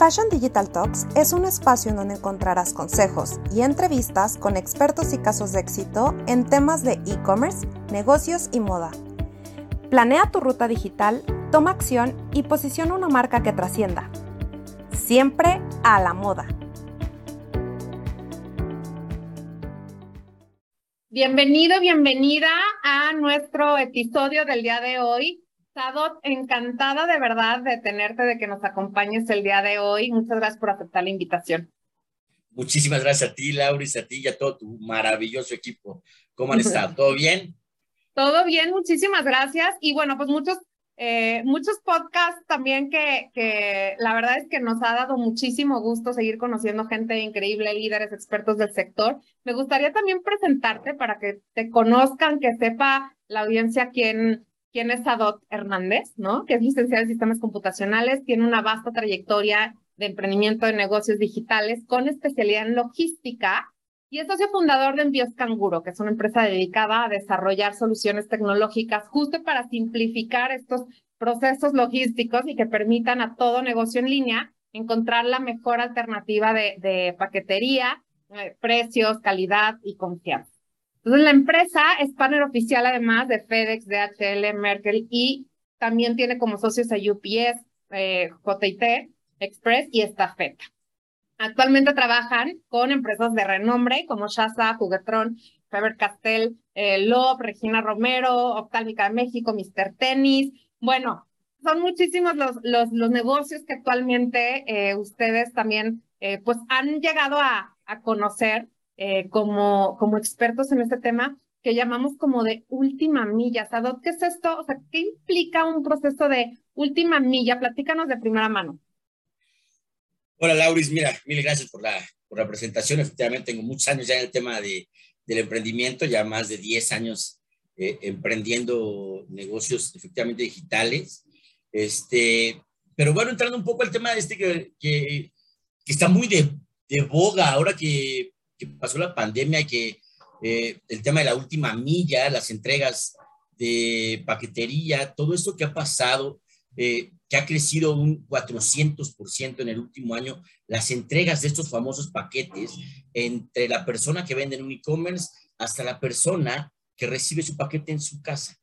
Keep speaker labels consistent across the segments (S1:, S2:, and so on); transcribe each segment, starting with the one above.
S1: Fashion Digital Talks es un espacio en donde encontrarás consejos y entrevistas con expertos y casos de éxito en temas de e-commerce, negocios y moda. Planea tu ruta digital, toma acción y posiciona una marca que trascienda. Siempre a la moda. Bienvenido, bienvenida a nuestro episodio del día de hoy. Sadot, encantada de verdad de tenerte, de que nos acompañes el día de hoy. Muchas gracias por aceptar la invitación.
S2: Muchísimas gracias a ti, Lauris, a ti y a todo tu maravilloso equipo. ¿Cómo han estado? ¿Todo bien?
S1: Todo bien, muchísimas gracias. Y bueno, pues muchos, eh, muchos podcasts también que, que la verdad es que nos ha dado muchísimo gusto seguir conociendo gente increíble, líderes, expertos del sector. Me gustaría también presentarte para que te conozcan, que sepa la audiencia quién quién es Adot Hernández, ¿no? Que es licenciada en sistemas computacionales, tiene una vasta trayectoria de emprendimiento de negocios digitales con especialidad en logística y es socio fundador de Envíos Canguro, que es una empresa dedicada a desarrollar soluciones tecnológicas justo para simplificar estos procesos logísticos y que permitan a todo negocio en línea encontrar la mejor alternativa de, de paquetería, eh, precios, calidad y confianza. Entonces, la empresa es partner oficial además de FedEx, DHL, Merkel y también tiene como socios a UPS, eh, JT, Express y Estafeta. Actualmente trabajan con empresas de renombre como Shasa, Juguetron, Faber Castell, eh, Regina Romero, Optálmica de México, Mr. Tennis. Bueno, son muchísimos los, los, los negocios que actualmente eh, ustedes también eh, pues han llegado a, a conocer eh, como, como expertos en este tema que llamamos como de última milla. Sadot, ¿qué es esto? O sea, ¿qué implica un proceso de última milla? Platícanos de primera mano.
S2: Hola, Lauris. Mira, mil gracias por la, por la presentación. Efectivamente, tengo muchos años ya en el tema de, del emprendimiento, ya más de 10 años eh, emprendiendo negocios efectivamente digitales. Este, pero bueno, entrando un poco al tema de este que, que, que está muy de, de boga ahora que que pasó la pandemia que eh, el tema de la última milla, las entregas de paquetería, todo esto que ha pasado, eh, que ha crecido un 400% en el último año, las entregas de estos famosos paquetes entre la persona que vende en un e-commerce hasta la persona que recibe su paquete en su casa.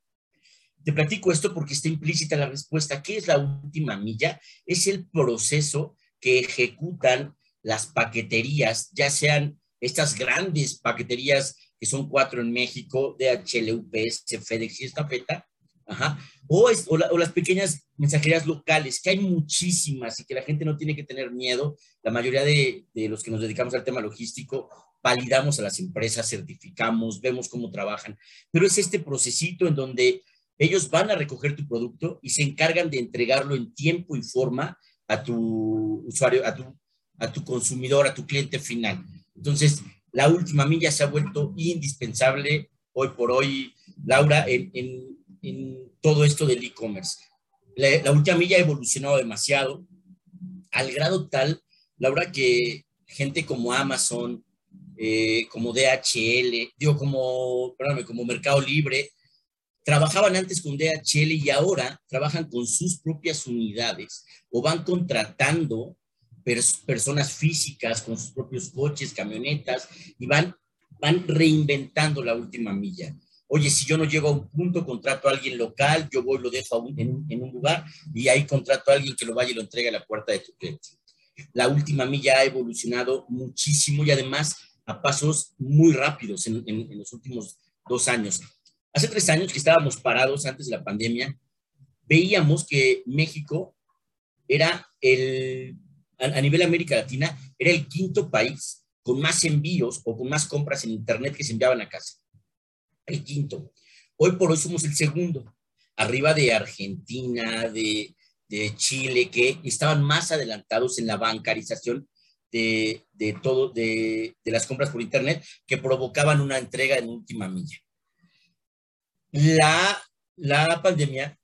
S2: Te platico esto porque está implícita la respuesta. ¿Qué es la última milla? Es el proceso que ejecutan las paqueterías, ya sean estas grandes paqueterías que son cuatro en México, DHL, UPS, FedEx y Estafeta, Ajá. O, es, o, las pequeñas mensajerías locales, que hay muchísimas y que la gente no tiene que tener miedo. La mayoría de, de, los que nos dedicamos al tema logístico validamos a las empresas, certificamos, vemos cómo trabajan, pero es este procesito en donde ellos van a recoger tu producto y se encargan de entregarlo en tiempo y forma a tu usuario, a tu, a tu consumidor, a tu cliente final. Entonces, la última milla se ha vuelto indispensable hoy por hoy, Laura, en, todo esto del e-commerce. La, última milla ha evolucionado demasiado, al grado tal, Laura, que gente como Amazon, eh, como DHL, digo, como, perdóname, como Mercado Libre, trabajaban antes con DHL y ahora trabajan con sus propias unidades o van contratando personas físicas con sus propios coches, camionetas, y van, van reinventando la última milla. Oye, si yo no llego a un punto, contrato a alguien local, yo voy, lo dejo en, en, un lugar y ahí contrato a alguien que lo vaya y lo entregue a la puerta de tu cliente. La última milla ha evolucionado muchísimo y además a pasos muy rápidos en, en los últimos dos años. Hace tres años que estábamos parados antes de la pandemia, veíamos que México era el a, nivel América Latina, era el quinto país con más envíos o con más compras en Internet que se enviaban a casa. El quinto. Hoy por hoy somos el segundo, arriba de Argentina, de, Chile, que estaban más adelantados en la bancarización de, todo, de, de, las compras por Internet, que provocaban una entrega en última milla. La, la pandemia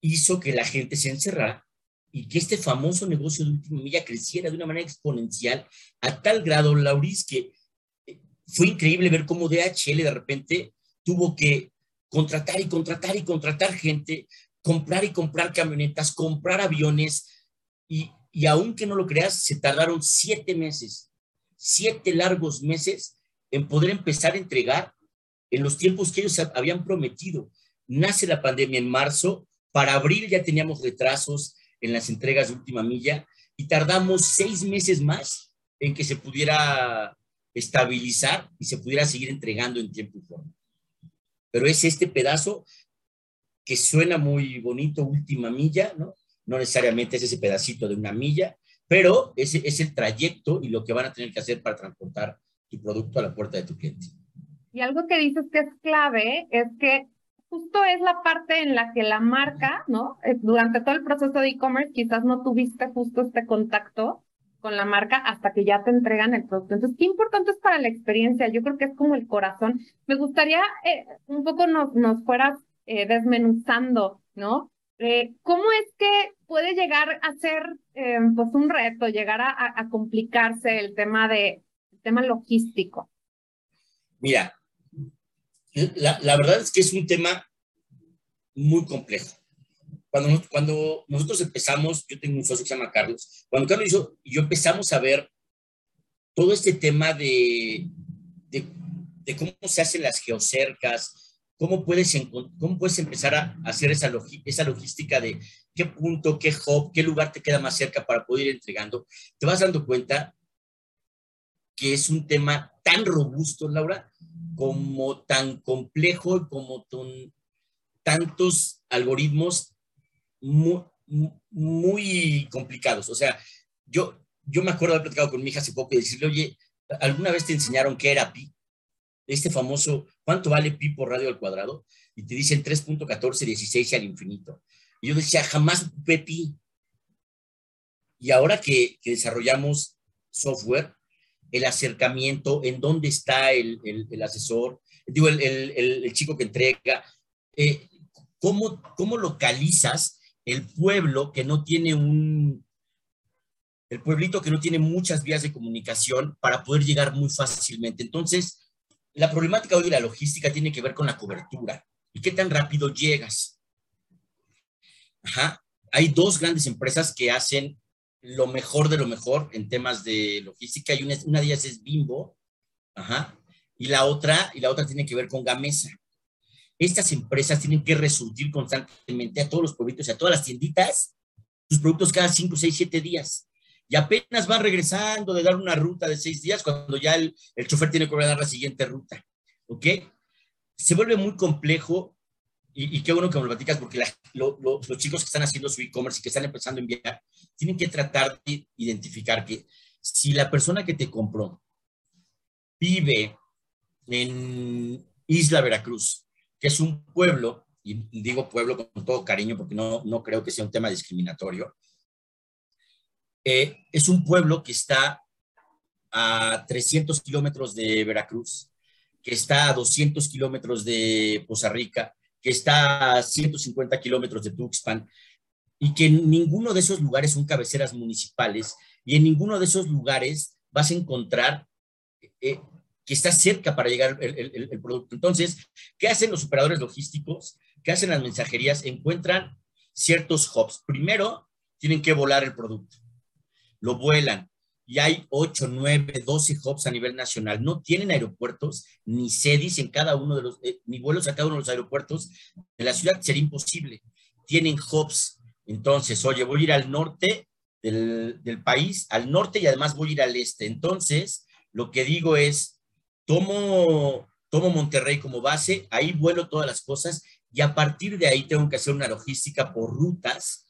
S2: hizo que la gente se encerrara y que este famoso negocio de última milla creciera de una manera exponencial a tal grado, Lauris, que eh, fue increíble ver cómo DHL de repente tuvo que contratar y contratar y contratar gente, comprar y comprar camionetas, comprar aviones y, y aunque no lo creas, se tardaron siete meses, siete largos meses en poder empezar a entregar en los tiempos que ellos habían prometido. Nace la pandemia en marzo, para abril ya teníamos retrasos en las entregas de última milla y tardamos seis meses más en que se pudiera estabilizar y se pudiera seguir entregando en tiempo y forma. Pero es este pedazo que suena muy bonito, última milla, ¿no? No necesariamente es ese pedacito de una milla, pero ese es el trayecto y lo que van a tener que hacer para transportar tu producto a la puerta de tu cliente.
S1: Y algo que dices que es clave es que justo es la parte en la que la marca, ¿no? Eh, durante todo el proceso de e-commerce quizás no tuviste justo este contacto con la marca hasta que ya te entregan el producto. Entonces, qué importante es para la experiencia. Yo creo que es como el corazón. Me gustaría eh, un poco nos, nos fueras eh, desmenuzando, ¿no? ¿Cómo es que puede llegar a ser pues un reto, llegar a, a, complicarse el tema de el tema logístico?
S2: Mira, la, verdad es que es un tema muy complejo. Cuando, cuando nosotros empezamos, yo tengo un socio que se llama Carlos, cuando Carlos hizo, yo empezamos a ver todo este tema de, de, cómo se hacen las geocercas, cómo puedes, cómo puedes empezar a hacer esa, esa logística de qué punto, qué hub, qué lugar te queda más cerca para poder ir entregando, te vas dando cuenta que es un tema tan robusto, Laura, como tan complejo, como tantos algoritmos muy, complicados. O sea, yo, yo me acuerdo de haber platicado con mi hija hace poco y decirle, oye, ¿alguna vez te enseñaron qué era pi? Este famoso, ¿cuánto vale pi por radio al cuadrado? Y te dicen 3.1416 al infinito. Y yo decía, jamás ocupé pi. Y ahora que desarrollamos software, el acercamiento, en dónde está el, asesor, digo, el, chico que entrega, eh, ¿cómo, ¿cómo localizas el pueblo que no tiene un, el pueblito que no tiene muchas vías de comunicación para poder llegar muy fácilmente. Entonces, la problemática hoy de la logística tiene que ver con la cobertura y qué tan rápido llegas. Ajá. Hay dos grandes empresas que hacen lo mejor de lo mejor en temas de logística y una, una de ellas es Bimbo, ajá, y la otra, y la otra tiene que ver con Gamesa. Estas empresas tienen que resurgir constantemente a todos los pueblitos y a todas las tienditas sus productos cada 5, 6, 7 días. Y apenas van regresando de dar una ruta de 6 días cuando ya el, el chofer tiene que dar la siguiente ruta. ¿Ok? Se vuelve muy complejo y, qué bueno que me lo platicas porque los chicos que están haciendo su e-commerce y que están empezando a enviar, tienen que tratar de identificar que si la persona que te compró vive en Isla Veracruz, que es un pueblo, y digo pueblo con todo cariño porque no, no creo que sea un tema discriminatorio, eh, es un pueblo que está a 300 kilómetros de Veracruz, que está a 200 kilómetros de Poza Rica, que está a 150 kilómetros de Tuxpan, y que en ninguno de esos lugares son cabeceras municipales, y en ninguno de esos lugares vas a encontrar eh, que está cerca para llegar el, el, producto. Entonces, ¿qué hacen los operadores logísticos? ¿Qué hacen las mensajerías? Encuentran ciertos hubs. Primero, tienen que volar el producto. Lo vuelan y hay 8, 9, 12 hubs a nivel nacional. No tienen aeropuertos ni sedis en cada uno de los, eh, ni vuelos a cada uno de los aeropuertos de la ciudad, sería imposible. Tienen hubs. Entonces, oye, voy a ir al norte del, del país, al norte y además voy a ir al este. Entonces, lo que digo es, tomo, tomo Monterrey como base, ahí vuelo todas las cosas y a partir de ahí tengo que hacer una logística por rutas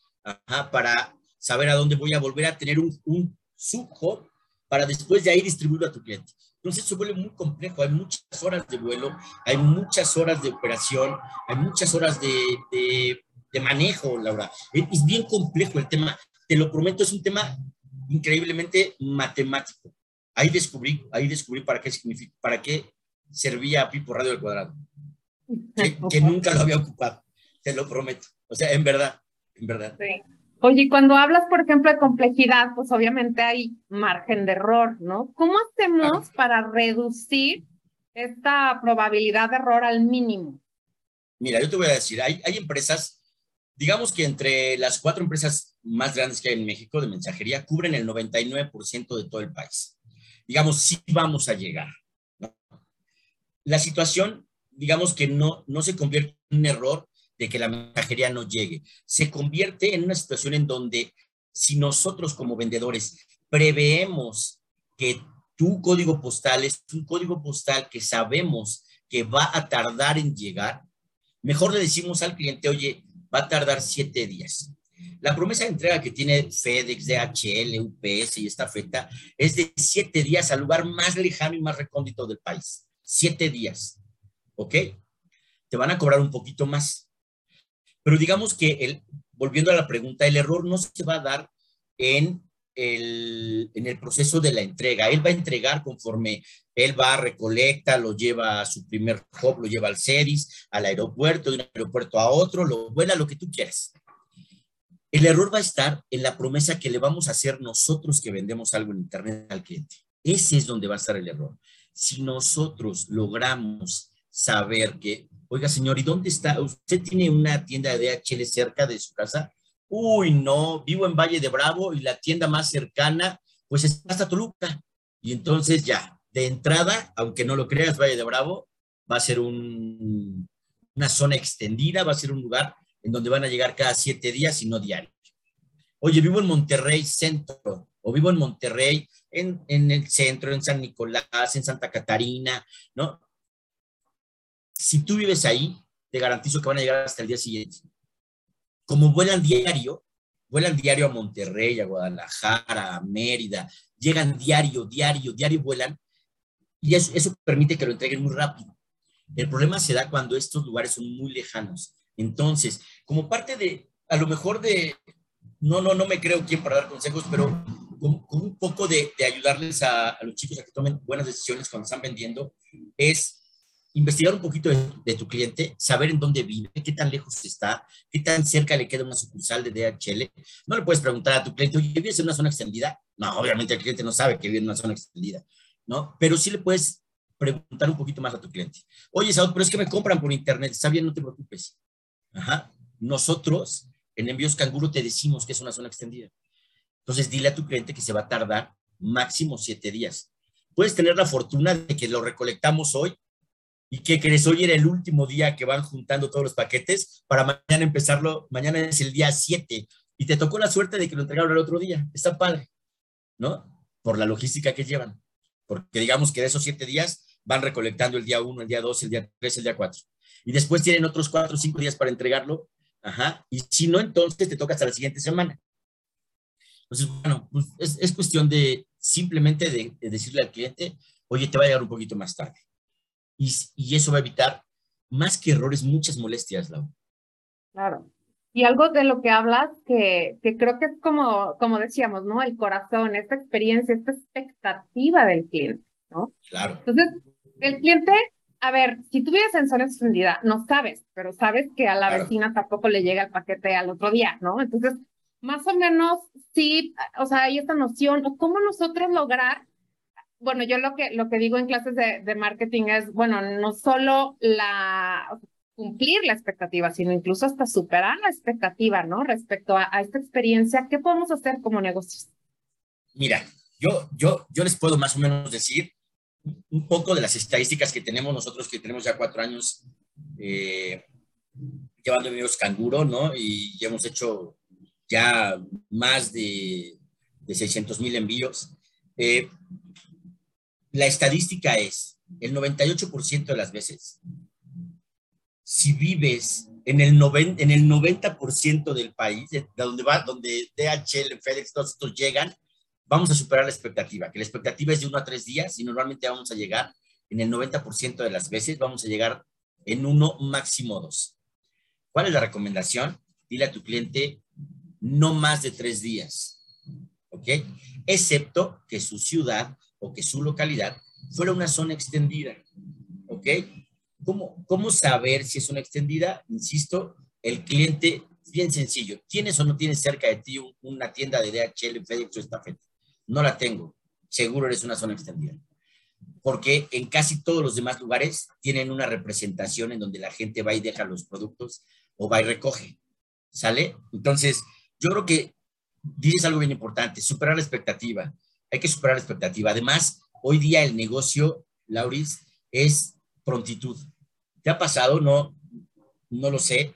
S2: para saber a dónde voy a volver a tener un, un hub para después de ahí distribuirlo a tu cliente. Entonces se vuelve muy complejo, hay muchas horas de vuelo, hay muchas horas de operación, hay muchas horas de, de, manejo, Laura. Es, bien complejo el tema, te lo prometo, es un tema increíblemente matemático. Ahí descubrí, ahí descubrí para qué significa, para qué servía Pipo Radio del Cuadrado, que, que nunca lo había ocupado, te lo prometo. O sea, en verdad, en verdad.
S1: Sí. Oye, cuando hablas, por ejemplo, de complejidad, pues obviamente hay margen de error, ¿no? ¿Cómo hacemos para reducir esta probabilidad de error al mínimo?
S2: Mira, yo te voy a decir, hay, hay empresas, digamos que entre las cuatro empresas más grandes que hay en México de mensajería cubren el 99% de todo el país. Digamos, sí vamos a llegar. La situación, digamos que no, no se convierte en un error de que la mensajería no llegue. Se convierte en una situación en donde si nosotros como vendedores preveemos que tu código postal es un código postal que sabemos que va a tardar en llegar, mejor le decimos al cliente, oye, va a tardar siete días. La promesa de entrega que tiene FedEx, DHL, UPS y esta feta es de siete días al lugar más lejano y más recóndito del país. Siete días. ¿Ok? Te van a cobrar un poquito más. Pero digamos que, el, volviendo a la pregunta, el error no se va a dar en el, proceso de la entrega. Él va a entregar conforme él va, recolecta, lo lleva a su primer hub, lo lleva al CEDIS, al aeropuerto, de un aeropuerto a otro, lo vuela, lo que tú quieras. El error va a estar en la promesa que le vamos a hacer nosotros que vendemos algo en Internet al cliente. Ese es donde va a estar el error. Si nosotros logramos saber que, oiga señor, ¿y dónde está? ¿Usted tiene una tienda de DHL cerca de su casa? Uy, no, vivo en Valle de Bravo y la tienda más cercana, pues está hasta Toluca. Y entonces ya, de entrada, aunque no lo creas, Valle de Bravo va a ser un, una zona extendida, va a ser un lugar en donde van a llegar cada siete días y no diario. Oye, vivo en Monterrey Centro, o vivo en Monterrey, en, en el centro, en San Nicolás, en Santa Catarina, ¿no? Si tú vives ahí, te garantizo que van a llegar hasta el día siguiente como vuelan diario, vuelan diario a Monterrey, a Guadalajara, a Mérida, llegan diario, diario, diario vuelan, y eso, permite que lo entreguen muy rápido. El problema se da cuando estos lugares son muy lejanos. Entonces, como parte de, a lo mejor de, no, no, no me creo quién para dar consejos, pero con, un poco de, de ayudarles a, a, los chicos a que tomen buenas decisiones cuando están vendiendo, es investigar un poquito de, tu cliente, saber en dónde vive, qué tan lejos está, qué tan cerca le queda una sucursal de DHL. No le puedes preguntar a tu cliente, oye, ¿vives en una zona extendida? No, obviamente el cliente no sabe que vive en una zona extendida, ¿no? Pero sí le puedes preguntar un poquito más a tu cliente. Oye, Saúl, pero es que me compran por internet. Está bien, no te preocupes. Ajá. Nosotros, en Envíos Canguro, te decimos que es una zona extendida. Entonces, dile a tu cliente que se va a tardar máximo siete días. Puedes tener la fortuna de que lo recolectamos hoy ¿Y qué crees? Hoy era el último día que van juntando todos los paquetes para mañana empezarlo. Mañana es el día 7 y te tocó la suerte de que lo entregaron el otro día. Está padre, ¿no? Por la logística que llevan. Porque digamos que de esos siete días van recolectando el día 1, el día 2, el día 3, el día 4. Y después tienen otros 4 o 5 días para entregarlo. Ajá. Y si no, entonces te toca hasta la siguiente semana. Entonces, bueno, pues es, es cuestión de simplemente de decirle al cliente, oye, te va a llegar un poquito más tarde y, eso va a evitar, más que errores, muchas molestias, Lau.
S1: Claro. Y algo de lo que hablas que, que creo que es como, como decíamos, ¿no? El corazón, esta experiencia, esta expectativa del cliente, ¿no?
S2: Claro.
S1: Entonces, el cliente, a ver, si tú vives en zona extendida, no sabes, pero sabes que a la vecina tampoco le llega el paquete al otro día, ¿no? Entonces, más o menos, sí, o sea, hay esta noción, ¿cómo nosotros lograr bueno, yo lo que, lo que digo en clases de, de marketing es, bueno, no solo la cumplir la expectativa, sino incluso hasta superar la expectativa, ¿no? Respecto a, a, esta experiencia, ¿qué podemos hacer como negocios?
S2: Mira, yo, yo, yo les puedo más o menos decir un poco de las estadísticas que tenemos nosotros, que tenemos ya cuatro años eh, llevando envíos canguro, ¿no? Y hemos hecho ya más de, de 600 mil envíos. Eh, la estadística es, el 98% de las veces, si vives en el, en el 90% del país, de donde va, donde DHL, FedEx, todos estos llegan, vamos a superar la expectativa, que la expectativa es de uno a tres días y normalmente vamos a llegar en el 90% de las veces, vamos a llegar en uno, máximo dos. ¿Cuál es la recomendación? Dile a tu cliente no más de tres días, ¿ok? Excepto que su ciudad o que su localidad fuera una zona extendida. ¿Ok? ¿Cómo, ¿Cómo saber si es una extendida? Insisto, el cliente, bien sencillo, ¿tienes o no tienes cerca de ti una tienda de DHL, FedEx o Estafeta? No la tengo. Seguro eres una zona extendida. Porque en casi todos los demás lugares tienen una representación en donde la gente va y deja los productos o va y recoge. ¿Sale? Entonces, yo creo que dices algo bien importante, superar la expectativa. Hay que superar la expectativa. Además, hoy día el negocio, Lauris, es prontitud. ¿Te ha pasado? No, no lo sé.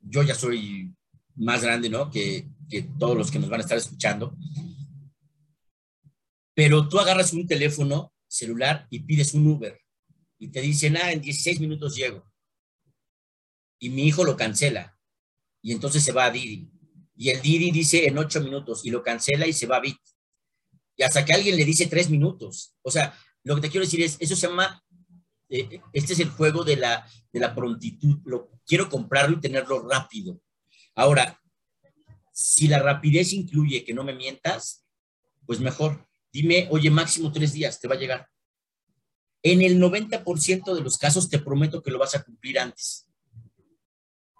S2: Yo ya soy más grande, ¿no? Que, todos los que nos van a estar escuchando. Pero tú agarras un teléfono celular y pides un Uber y te dicen, ah, en 16 minutos llego. Y mi hijo lo cancela y entonces se va a Didi. Y el Didi dice en 8 minutos y lo cancela y se va a Bit. Y hasta que alguien le dice 3 minutos. O sea, lo que te quiero decir es, eso se llama, eh, este es el juego de la, de la prontitud. Lo, quiero comprarlo y tenerlo rápido. Ahora, si la rapidez incluye que no me mientas, pues mejor. Dime, oye, máximo tres días, te va a llegar. En el 90% de los casos te prometo que lo vas a cumplir antes.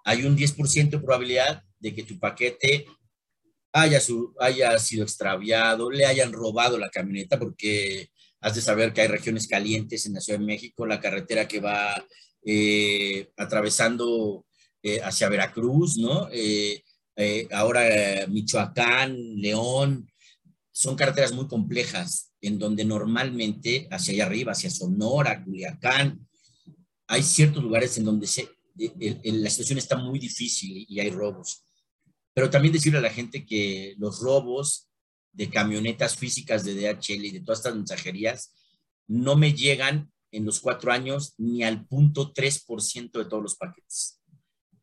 S2: Hay un 10% de probabilidad de que tu paquete haya, haya sido extraviado, le hayan robado la camioneta, porque has de saber que hay regiones calientes en la Ciudad de México, la carretera que va eh, atravesando eh, hacia Veracruz, ¿no? Eh, ahora Michoacán, León, son carreteras muy complejas, en donde normalmente hacia allá arriba, hacia Sonora, Culiacán, hay ciertos lugares en donde se, la situación está muy difícil y hay robos. Pero también decirle a la gente que los robos de camionetas físicas de DHL y de todas estas mensajerías no me llegan en los cuatro años ni al punto 3% de todos los paquetes.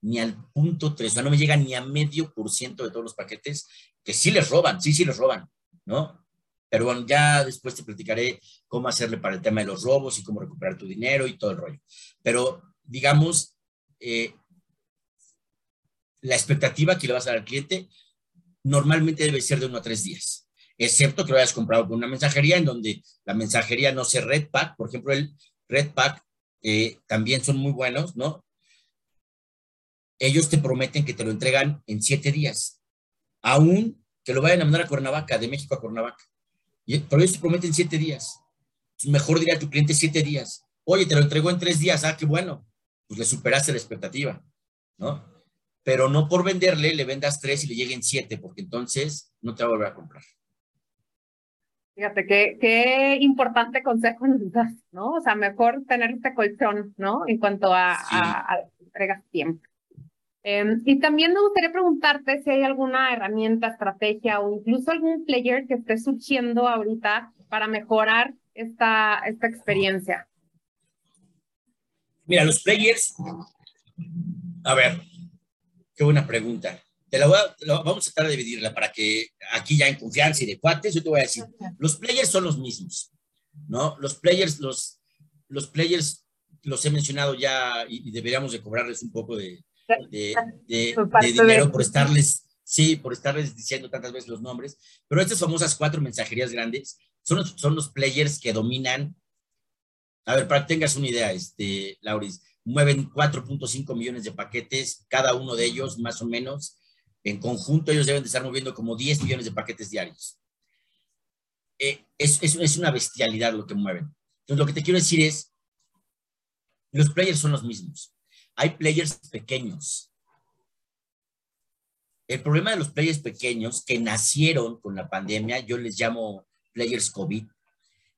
S2: Ni al punto 3, o sea, no me llegan ni a medio por ciento de todos los paquetes que sí les roban, sí, sí les roban, ¿no? Pero bueno, ya después te platicaré cómo hacerle para el tema de los robos y cómo recuperar tu dinero y todo el rollo. Pero digamos, eh, la expectativa que le vas a dar al cliente normalmente debe ser de uno a tres días, excepto que lo hayas comprado con una mensajería en donde la mensajería no se Red Pack, por ejemplo, el Red Pack eh, también son muy buenos, ¿no? Ellos te prometen que te lo entregan en siete días, aún que lo vayan a mandar a Cuernavaca, de México a Cuernavaca. Pero ellos te prometen siete días. Mejor dirá a tu cliente siete días. Oye, te lo entregó en tres días, ah, qué bueno. Pues le superaste la expectativa, ¿no? Pero no por venderle le vendas tres y le lleguen siete, porque entonces no te va a volver a comprar.
S1: Fíjate, qué, qué importante consejo nos das, ¿no? O sea, mejor tener este colchón, ¿no? En cuanto a, a, entregas tiempo. Em, y también me gustaría preguntarte si hay alguna herramienta, estrategia o incluso algún player que esté surgiendo ahorita para mejorar esta, esta experiencia.
S2: Mira, los players, a ver, qué buena pregunta. Te la, voy a, vamos a tratar de dividirla para que aquí ya en confianza y de cuates, yo te voy a decir, los players son los mismos, ¿no? Los players, los, los players los he mencionado ya y deberíamos de cobrarles un poco de, de, dinero por estarles, sí, por estarles diciendo tantas veces los nombres, pero estas famosas cuatro mensajerías grandes son los, son los players que dominan. A ver, para que tengas una idea, este, Lauris, mueven 4.5 millones de paquetes, cada uno de ellos más o menos. En conjunto, ellos deben de estar moviendo como 10 millones de paquetes diarios. Eh, es, es, es una bestialidad lo que mueven. Entonces, lo que te quiero decir es, los players son los mismos hay players pequeños. El problema de los players pequeños que nacieron con la pandemia, yo les llamo players COVID,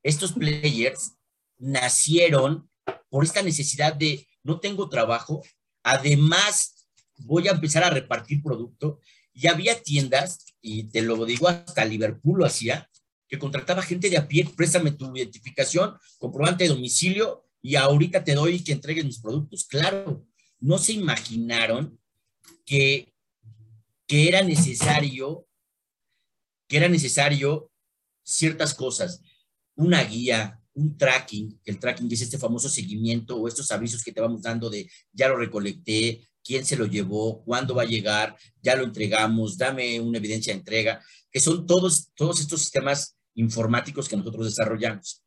S2: estos players nacieron por esta necesidad de no tengo trabajo, además voy a empezar a repartir producto y había tiendas, y te lo digo, hasta Liverpool lo hacía, que contrataba gente de a pie, préstame tu identificación, comprobante de domicilio y ahorita te doy que entregues mis productos. Claro, no se imaginaron que, que era necesario, que era necesario ciertas cosas, una guía, un tracking, el tracking es este famoso seguimiento o estos avisos que te vamos dando de ya lo recolecté, quién se lo llevó, cuándo va a llegar, ya lo entregamos, dame una evidencia de entrega, que son todos, todos estos sistemas informáticos que nosotros desarrollamos.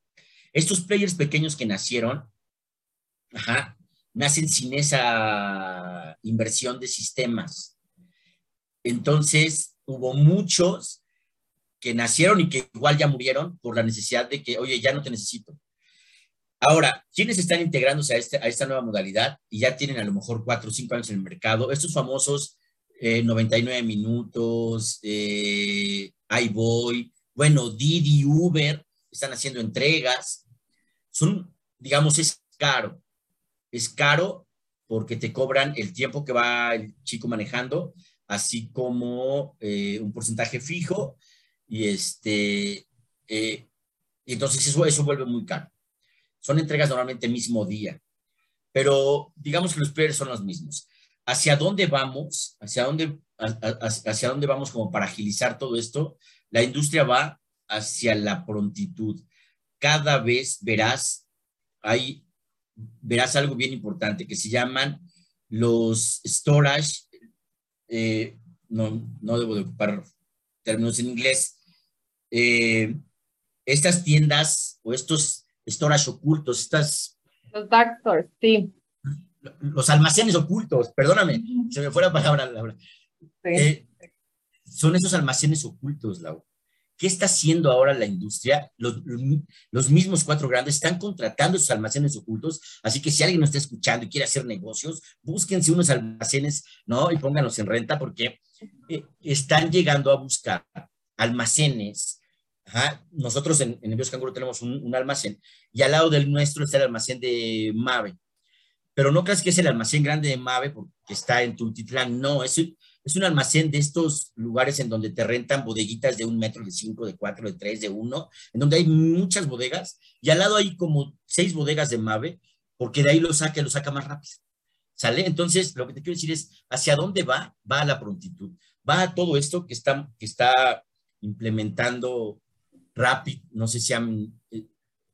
S2: Estos players pequeños que nacieron, ajá, nacen sin esa inversión de sistemas. Entonces, hubo muchos que nacieron y que igual ya murieron por la necesidad de que, oye, ya no te necesito. Ahora, ¿quiénes están integrándose a, este, a esta nueva modalidad y ya tienen a lo mejor cuatro o cinco años en el mercado? Estos famosos 99 minutos, eh, iBoy, bueno, Didi, Uber, están haciendo entregas. Son, digamos, es caro. Es caro porque te cobran el tiempo que va el chico manejando, así como eh, un porcentaje fijo. Y este, eh, entonces eso, eso vuelve muy caro. Son entregas normalmente mismo día, pero digamos que los players son los mismos. ¿Hacia dónde vamos? ¿Hacia dónde, hacia dónde vamos como para agilizar todo esto? La industria va hacia la prontitud. Cada vez verás, hay, verás algo bien importante que se llaman los storage, eh, no, no debo de ocupar términos en inglés, eh, estas tiendas o estos storage ocultos, estas...
S1: Los dark stores, sí.
S2: Los almacenes ocultos, perdóname, se me fue la palabra, Laura. Eh, son esos almacenes ocultos, Laura. ¿Qué está haciendo ahora la industria? Los, los, mismos cuatro grandes están contratando esos almacenes ocultos, así que si alguien nos está escuchando y quiere hacer negocios, búsquense unos almacenes, ¿no? Y pónganlos en renta porque eh, están llegando a buscar almacenes. Nosotros en, en Envíos Canguro tenemos un, almacén y al lado del nuestro está el almacén de Mave. Pero no creas que es el almacén grande de Mave porque está en Tultitlán, no, es, es un almacén de estos lugares en donde te rentan bodeguitas de un metro, de cinco, de cuatro, de tres, de uno, en donde hay muchas bodegas y al lado hay como seis bodegas de Mave, porque de ahí lo saca, lo saca más rápido. ¿Sale? Entonces, lo que te quiero decir es, ¿hacia dónde va? Va a la prontitud. Va a todo esto que está, que está implementando Rapid. No sé si han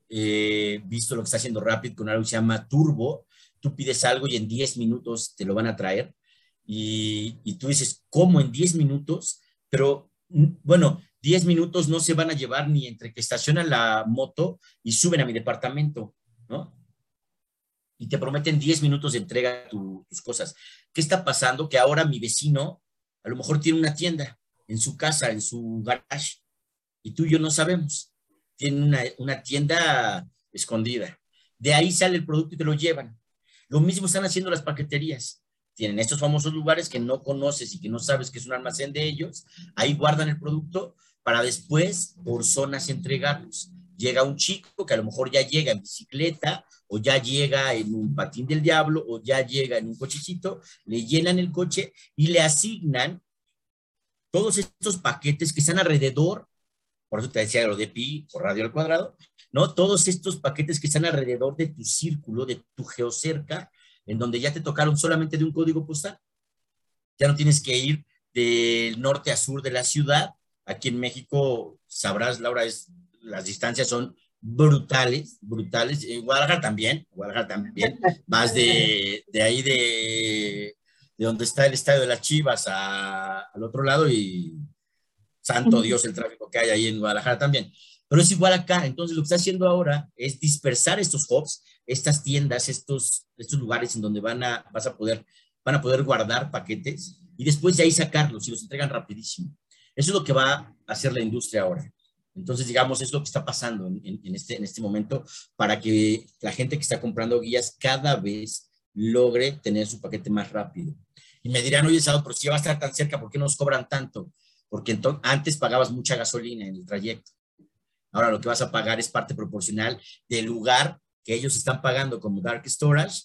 S2: eh, visto lo que está haciendo Rapid con algo que se llama Turbo. Tú pides algo y en 10 minutos te lo van a traer y, tú dices, ¿cómo en 10 minutos? Pero bueno, 10 minutos no se van a llevar ni entre que estacionan la moto y suben a mi departamento, ¿no? Y te prometen 10 minutos de entrega tus cosas. ¿Qué está pasando? Que ahora mi vecino a lo mejor tiene una tienda en su casa, en su garage, y tú y yo no sabemos. Tiene una, una tienda escondida. De ahí sale el producto y te lo llevan. Lo mismo están haciendo las paqueterías tienen estos famosos lugares que no conoces y que no sabes que es un almacén de ellos, ahí guardan el producto para después por zonas entregarlos. Llega un chico que a lo mejor ya llega en bicicleta o ya llega en un patín del diablo o ya llega en un cochecito, le llenan el coche y le asignan todos estos paquetes que están alrededor, por eso te decía lo de pi o radio al cuadrado, ¿no? Todos estos paquetes que están alrededor de tu círculo, de tu geocerca, en donde ya te tocaron solamente de un código postal. Ya no tienes que ir del norte a sur de la ciudad. Aquí en México, sabrás, Laura, es, las distancias son brutales, brutales. En Guadalajara también, Guadalajara también. Vas de, de ahí de, de, donde está el estadio de las Chivas al otro lado y santo Dios el tráfico que hay ahí en Guadalajara también. Pero es igual acá. Entonces, lo que está haciendo ahora es dispersar estos hubs, estas tiendas, estos, estos lugares en donde van a, vas a poder, van a poder guardar paquetes y después de ahí sacarlos y los entregan rapidísimo. Eso es lo que va a hacer la industria ahora. Entonces, digamos, es lo que está pasando en, en, este, en este momento para que la gente que está comprando guías cada vez logre tener su paquete más rápido. Y me dirán, oye, Sado, pero si va a estar tan cerca, ¿por qué nos cobran tanto? Porque entonces, antes pagabas mucha gasolina en el trayecto. Ahora lo que vas a pagar es parte proporcional del lugar que ellos están pagando como Dark Storage,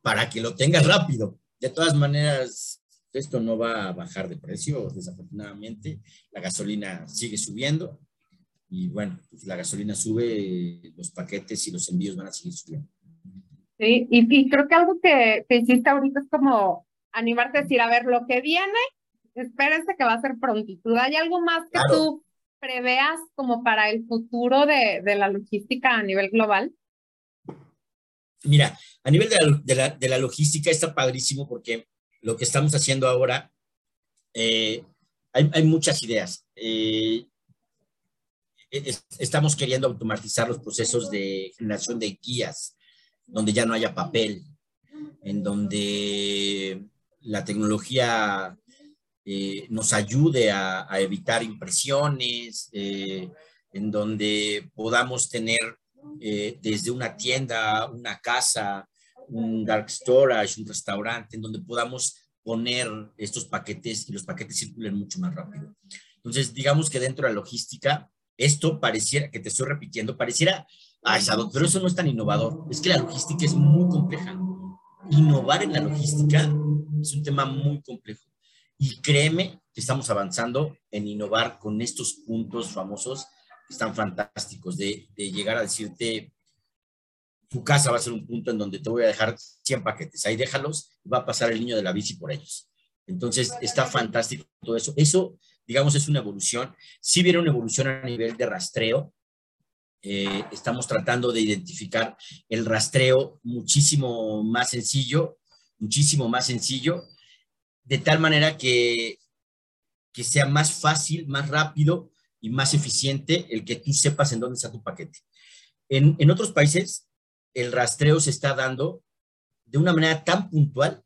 S2: para que lo tengas rápido. De todas maneras, esto no va a bajar de precio, desafortunadamente. La gasolina sigue subiendo y bueno, pues la gasolina sube, los paquetes y los envíos van a seguir subiendo.
S1: Sí, y, creo que algo que, que hiciste ahorita es como animarte a decir, a ver, lo que viene, espérense que va a ser prontitud. ¿Hay algo más que tú preveas como para el futuro de, de la logística a nivel global?
S2: Mira, a nivel de la, de la, de la logística está padrísimo porque lo que estamos haciendo ahora, eh, hay, hay, muchas ideas. Eh, estamos queriendo automatizar los procesos de generación de guías, donde ya no haya papel, en donde la tecnología eh, nos ayude a, evitar impresiones, eh, en donde podamos tener eh, desde una tienda, una casa, un dark storage, un restaurante, en donde podamos poner estos paquetes y los paquetes circulen mucho más rápido. Entonces, digamos que dentro de la logística, esto pareciera, que te estoy repitiendo, pareciera, ah, pero eso no es tan innovador. Es que la logística es muy compleja. Innovar en la logística es un tema muy complejo. Y créeme que estamos avanzando en innovar con estos puntos famosos que están fantásticos, de, de llegar a decirte, tu casa va a ser un punto en donde te voy a dejar 100 paquetes, ahí déjalos, va a pasar el niño de la bici por ellos. Entonces, está fantástico todo eso. Eso, digamos, es una evolución. Si viene una evolución a nivel de rastreo. Eh, estamos tratando de identificar el rastreo muchísimo más sencillo, muchísimo más sencillo, de tal manera que, que sea más fácil, más rápido y más eficiente el que tú sepas en dónde está tu paquete. En, en otros países, el rastreo se está dando de una manera tan puntual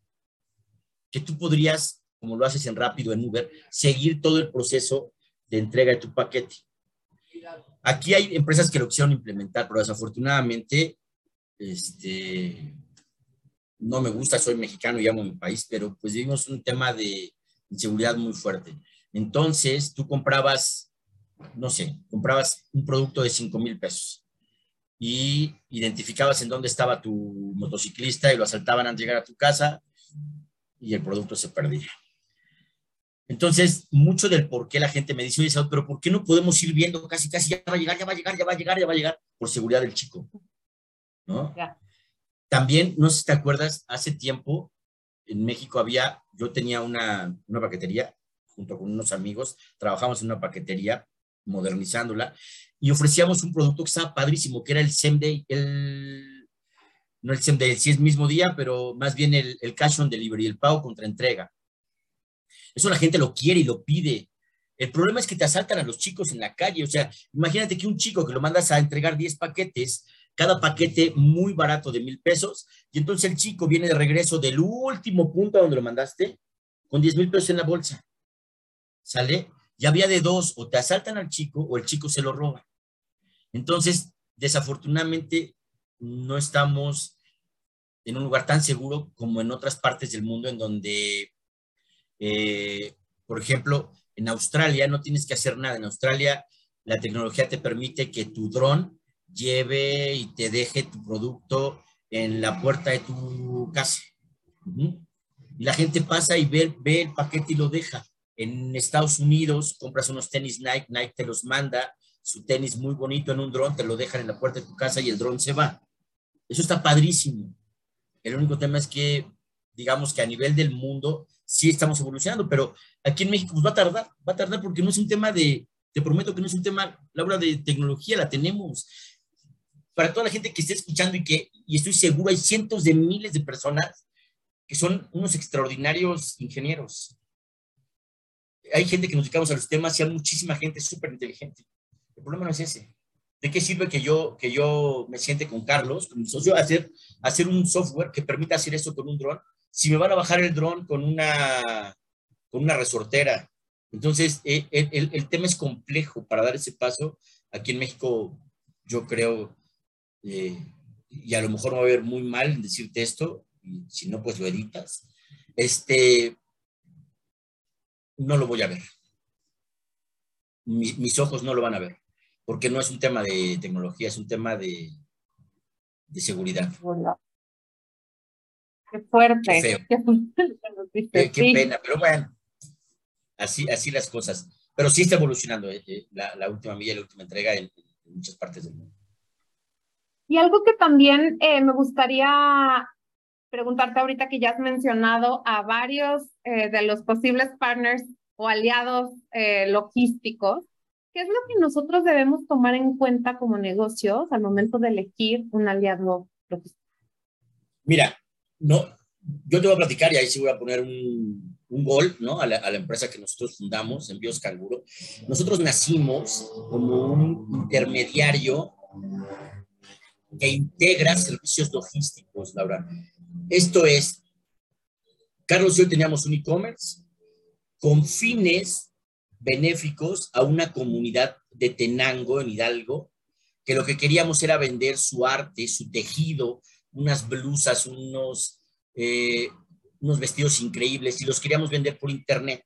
S2: que tú podrías, como lo haces en rápido en Uber, seguir todo el proceso de entrega de tu paquete. Aquí hay empresas que lo quisieron implementar, pero desafortunadamente, este, no me gusta, soy mexicano y amo mi país, pero pues vivimos un tema de inseguridad muy fuerte. Entonces, tú comprabas, no sé, comprabas un producto de 5 mil pesos y identificabas en dónde estaba tu motociclista y lo asaltaban al llegar a tu casa y el producto se perdía. Entonces, mucho del por qué la gente me dice, oye, pero ¿por qué no podemos ir viendo casi, casi, ya va a llegar, ya va a llegar, ya va a llegar, ya va a llegar, por seguridad del chico? ¿No? También, no sé si te acuerdas, hace tiempo en México había, yo tenía una, una paquetería junto con unos amigos, trabajamos en una paquetería modernizándola y ofrecíamos un producto que estaba padrísimo, que era el same day, el, no el same day, sí es mismo día, pero más bien el, el cash on delivery, el pago contra entrega. Eso la gente lo quiere y lo pide. El problema es que te asaltan a los chicos en la calle. O sea, imagínate que un chico que lo mandas a entregar 10 paquetes, cada paquete muy barato de mil pesos, y entonces el chico viene de regreso del último punto a donde lo mandaste con 10 mil pesos en la bolsa. ¿Sale? ya había de dos, o te asaltan al chico o el chico se lo roba. Entonces, desafortunadamente, no estamos en un lugar tan seguro como en otras partes del mundo en donde, eh, por ejemplo, en Australia no tienes que hacer nada. En Australia la tecnología te permite que tu dron lleve y te deje tu producto en la puerta de tu casa. Y la gente pasa y ve, ve el paquete y lo deja. En Estados Unidos compras unos tenis Nike, Nike te los manda, su tenis muy bonito en un dron, te lo dejan en la puerta de tu casa y el dron se va. Eso está padrísimo. El único tema es que, digamos que a nivel del mundo sí estamos evolucionando, pero aquí en México pues va a tardar, va a tardar porque no es un tema de, te prometo que no es un tema, Laura, de tecnología, la tenemos. Para toda la gente que esté escuchando y que, y estoy seguro, hay cientos de miles de personas que son unos extraordinarios ingenieros hay gente que nos dedicamos a los temas y hay muchísima gente súper inteligente. El problema no es ese. ¿De qué sirve que yo, que yo me siente con Carlos, con mi socio, hacer, hacer un software que permita hacer eso con un dron? Si me van a bajar el dron con una, con una resortera. Entonces, eh, el, el, tema es complejo para dar ese paso. Aquí en México, yo creo, eh, y a lo mejor me va a ver muy mal en decirte esto, si no, pues lo editas. Este, no lo voy a ver. mis ojos no lo van a ver, porque no es un tema de tecnología, es un tema de, de seguridad.
S1: Qué fuerte.
S2: Qué, qué, pena, pero bueno, así, así las cosas. Pero sí está evolucionando eh, eh, la, última milla, la última entrega en, muchas partes del mundo.
S1: Y algo que también eh, me gustaría preguntarte ahorita que ya has mencionado a varios eh, de los posibles partners o aliados eh, logísticos. ¿Qué es lo que nosotros debemos tomar en cuenta como negocios al momento de elegir un aliado logístico?
S2: Mira, no, yo te voy a platicar y ahí sí voy a poner un, gol ¿no? a, la, a la empresa que nosotros fundamos, Envíos Canguro. Nosotros nacimos como un intermediario que integra servicios logísticos, Laura. Esto es, Carlos y yo teníamos un e-commerce con fines benéficos a una comunidad de Tenango en Hidalgo, que lo que queríamos era vender su arte, su tejido, unas blusas, unos, eh, unos vestidos increíbles y los queríamos vender por internet.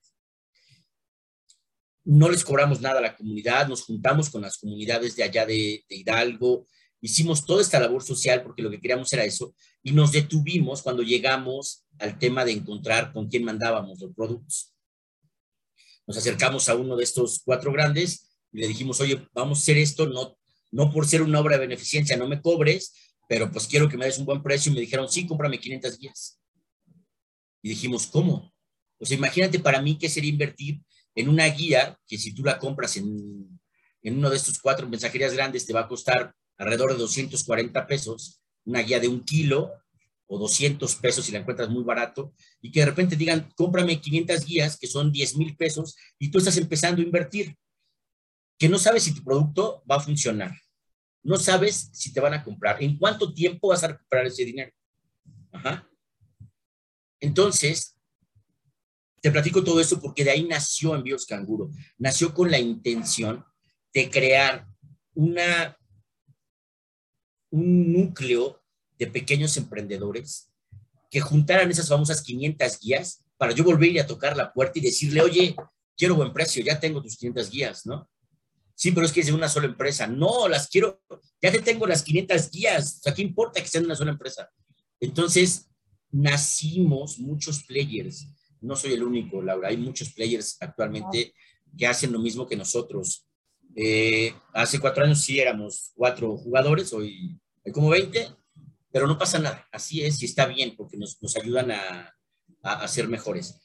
S2: No les cobramos nada a la comunidad, nos juntamos con las comunidades de allá de, de Hidalgo, hicimos toda esta labor social porque lo que queríamos era eso y nos detuvimos cuando llegamos al tema de encontrar con quién mandábamos los productos. Nos acercamos a uno de estos cuatro grandes y le dijimos, oye, vamos a hacer esto, no, no por ser una obra de beneficencia, no me cobres, pero pues quiero que me des un buen precio. Y me dijeron, sí, cómprame 500 guías. Y dijimos, ¿cómo? Pues imagínate para mí qué sería invertir en una guía que si tú la compras en, en uno de estos cuatro mensajerías grandes te va a costar alrededor de 240 pesos, una guía de un kilo o 200 pesos si la encuentras muy barato, y que de repente digan, cómprame 500 guías, que son 10 mil pesos, y tú estás empezando a invertir, que no sabes si tu producto va a funcionar, no sabes si te van a comprar, en cuánto tiempo vas a recuperar ese dinero. Ajá. Entonces, te platico todo esto porque de ahí nació Envíos Canguro, nació con la intención de crear un núcleo de pequeños emprendedores que juntaran esas famosas 500 guías para yo volver a tocar la puerta y decirle, oye, quiero buen precio, ya tengo tus 500 guías, ¿no? Sí, pero es que es de una sola empresa. No, las quiero, ya te tengo las 500 guías, o sea, ¿qué importa que sean de una sola empresa? Entonces, nacimos muchos players. No soy el único, Laura, hay muchos players actualmente que hacen lo mismo que nosotros. Eh, hace cuatro años sí éramos cuatro jugadores, hoy hay como 20, pero no pasa nada, así es y está bien porque nos, nos ayudan a, a, ser mejores.